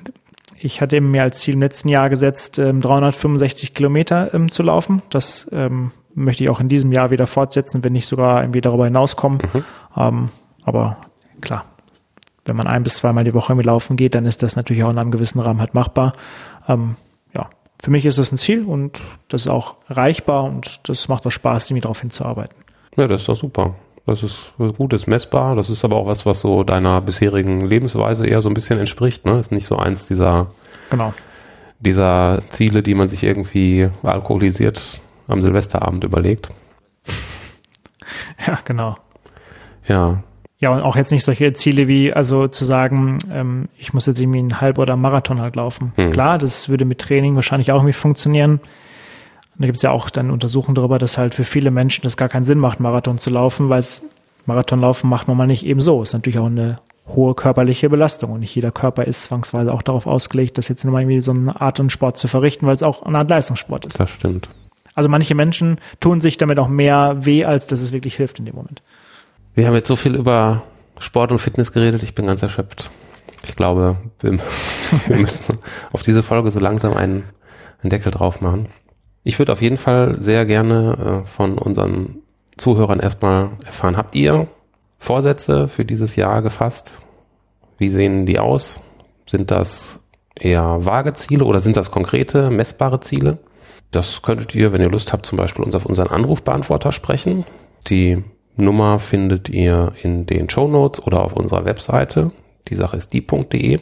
ich hatte mir als Ziel im letzten Jahr gesetzt, ähm, 365 Kilometer ähm, zu laufen. Das ähm, möchte ich auch in diesem Jahr wieder fortsetzen, wenn nicht sogar irgendwie darüber hinauskommen. Mhm. Ähm, aber klar, wenn man ein bis zweimal die Woche irgendwie laufen geht, dann ist das natürlich auch in einem gewissen Rahmen halt machbar. Ähm, für mich ist das ein Ziel und das ist auch erreichbar und das macht auch Spaß, irgendwie darauf hinzuarbeiten. Ja, das ist doch super. Das ist gut, ist messbar. Das ist aber auch was, was so deiner bisherigen Lebensweise eher so ein bisschen entspricht. Ne? Ist nicht so eins dieser, genau. dieser Ziele, die man sich irgendwie alkoholisiert am Silvesterabend überlegt. Ja, genau. Ja. Ja, und auch jetzt nicht solche Ziele wie, also zu sagen, ähm, ich muss jetzt irgendwie einen Halb- oder Marathon halt laufen. Hm. Klar, das würde mit Training wahrscheinlich auch irgendwie funktionieren. Und da gibt es ja auch dann Untersuchungen darüber, dass halt für viele Menschen das gar keinen Sinn macht, Marathon zu laufen, weil es Marathonlaufen macht man mal nicht eben so. Ist natürlich auch eine hohe körperliche Belastung und nicht jeder Körper ist zwangsweise auch darauf ausgelegt, das jetzt nur mal irgendwie so eine Art und Sport zu verrichten, weil es auch eine Art Leistungssport ist. Das stimmt. Also manche Menschen tun sich damit auch mehr weh, als dass es wirklich hilft in dem Moment. Wir haben jetzt so viel über Sport und Fitness geredet, ich bin ganz erschöpft. Ich glaube, wir, wir müssen auf diese Folge so langsam einen, einen Deckel drauf machen. Ich würde auf jeden Fall sehr gerne äh, von unseren Zuhörern erstmal erfahren, habt ihr Vorsätze für dieses Jahr gefasst? Wie sehen die aus? Sind das eher vage Ziele oder sind das konkrete, messbare Ziele? Das könntet ihr, wenn ihr Lust habt, zum Beispiel uns auf unseren Anrufbeantworter sprechen. Die Nummer findet ihr in den Show Notes oder auf unserer Webseite. Die Sache ist die.de.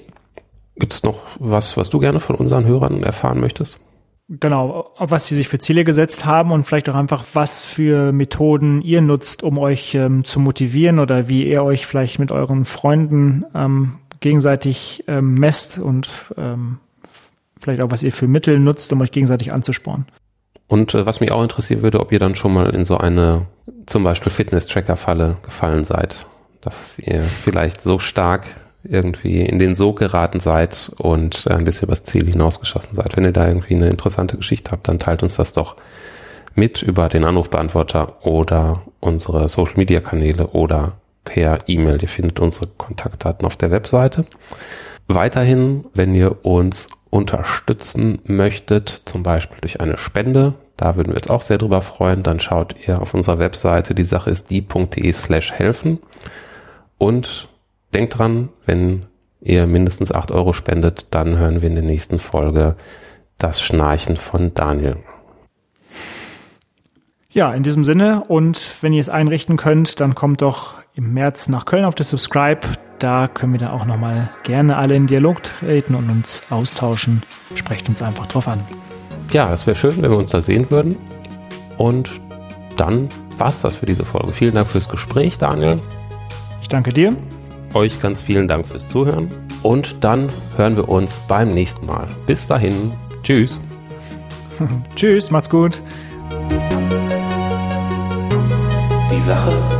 Gibt es noch was, was du gerne von unseren Hörern erfahren möchtest? Genau, was sie sich für Ziele gesetzt haben und vielleicht auch einfach, was für Methoden ihr nutzt, um euch ähm, zu motivieren oder wie ihr euch vielleicht mit euren Freunden ähm, gegenseitig ähm, messt und ähm, vielleicht auch, was ihr für Mittel nutzt, um euch gegenseitig anzuspornen. Und äh, was mich auch interessieren würde, ob ihr dann schon mal in so eine zum Beispiel Fitness-Tracker-Falle gefallen seid, dass ihr vielleicht so stark irgendwie in den Sog geraten seid und ein bisschen übers Ziel hinausgeschossen seid. Wenn ihr da irgendwie eine interessante Geschichte habt, dann teilt uns das doch mit über den Anrufbeantworter oder unsere Social Media Kanäle oder per E-Mail. Ihr findet unsere Kontaktdaten auf der Webseite. Weiterhin, wenn ihr uns unterstützen möchtet, zum Beispiel durch eine Spende, da würden wir uns auch sehr drüber freuen, dann schaut ihr auf unserer Webseite, die Sache ist die.de slash helfen und denkt dran, wenn ihr mindestens 8 Euro spendet, dann hören wir in der nächsten Folge das Schnarchen von Daniel. Ja, in diesem Sinne und wenn ihr es einrichten könnt, dann kommt doch im März nach Köln auf das Subscribe. Da können wir dann auch nochmal gerne alle in Dialog treten und uns austauschen. Sprecht uns einfach drauf an. Ja, das wäre schön, wenn wir uns da sehen würden. Und dann war es das für diese Folge. Vielen Dank fürs Gespräch, Daniel. Ich danke dir. Euch ganz vielen Dank fürs Zuhören und dann hören wir uns beim nächsten Mal. Bis dahin, tschüss. tschüss, macht's gut. Die Sache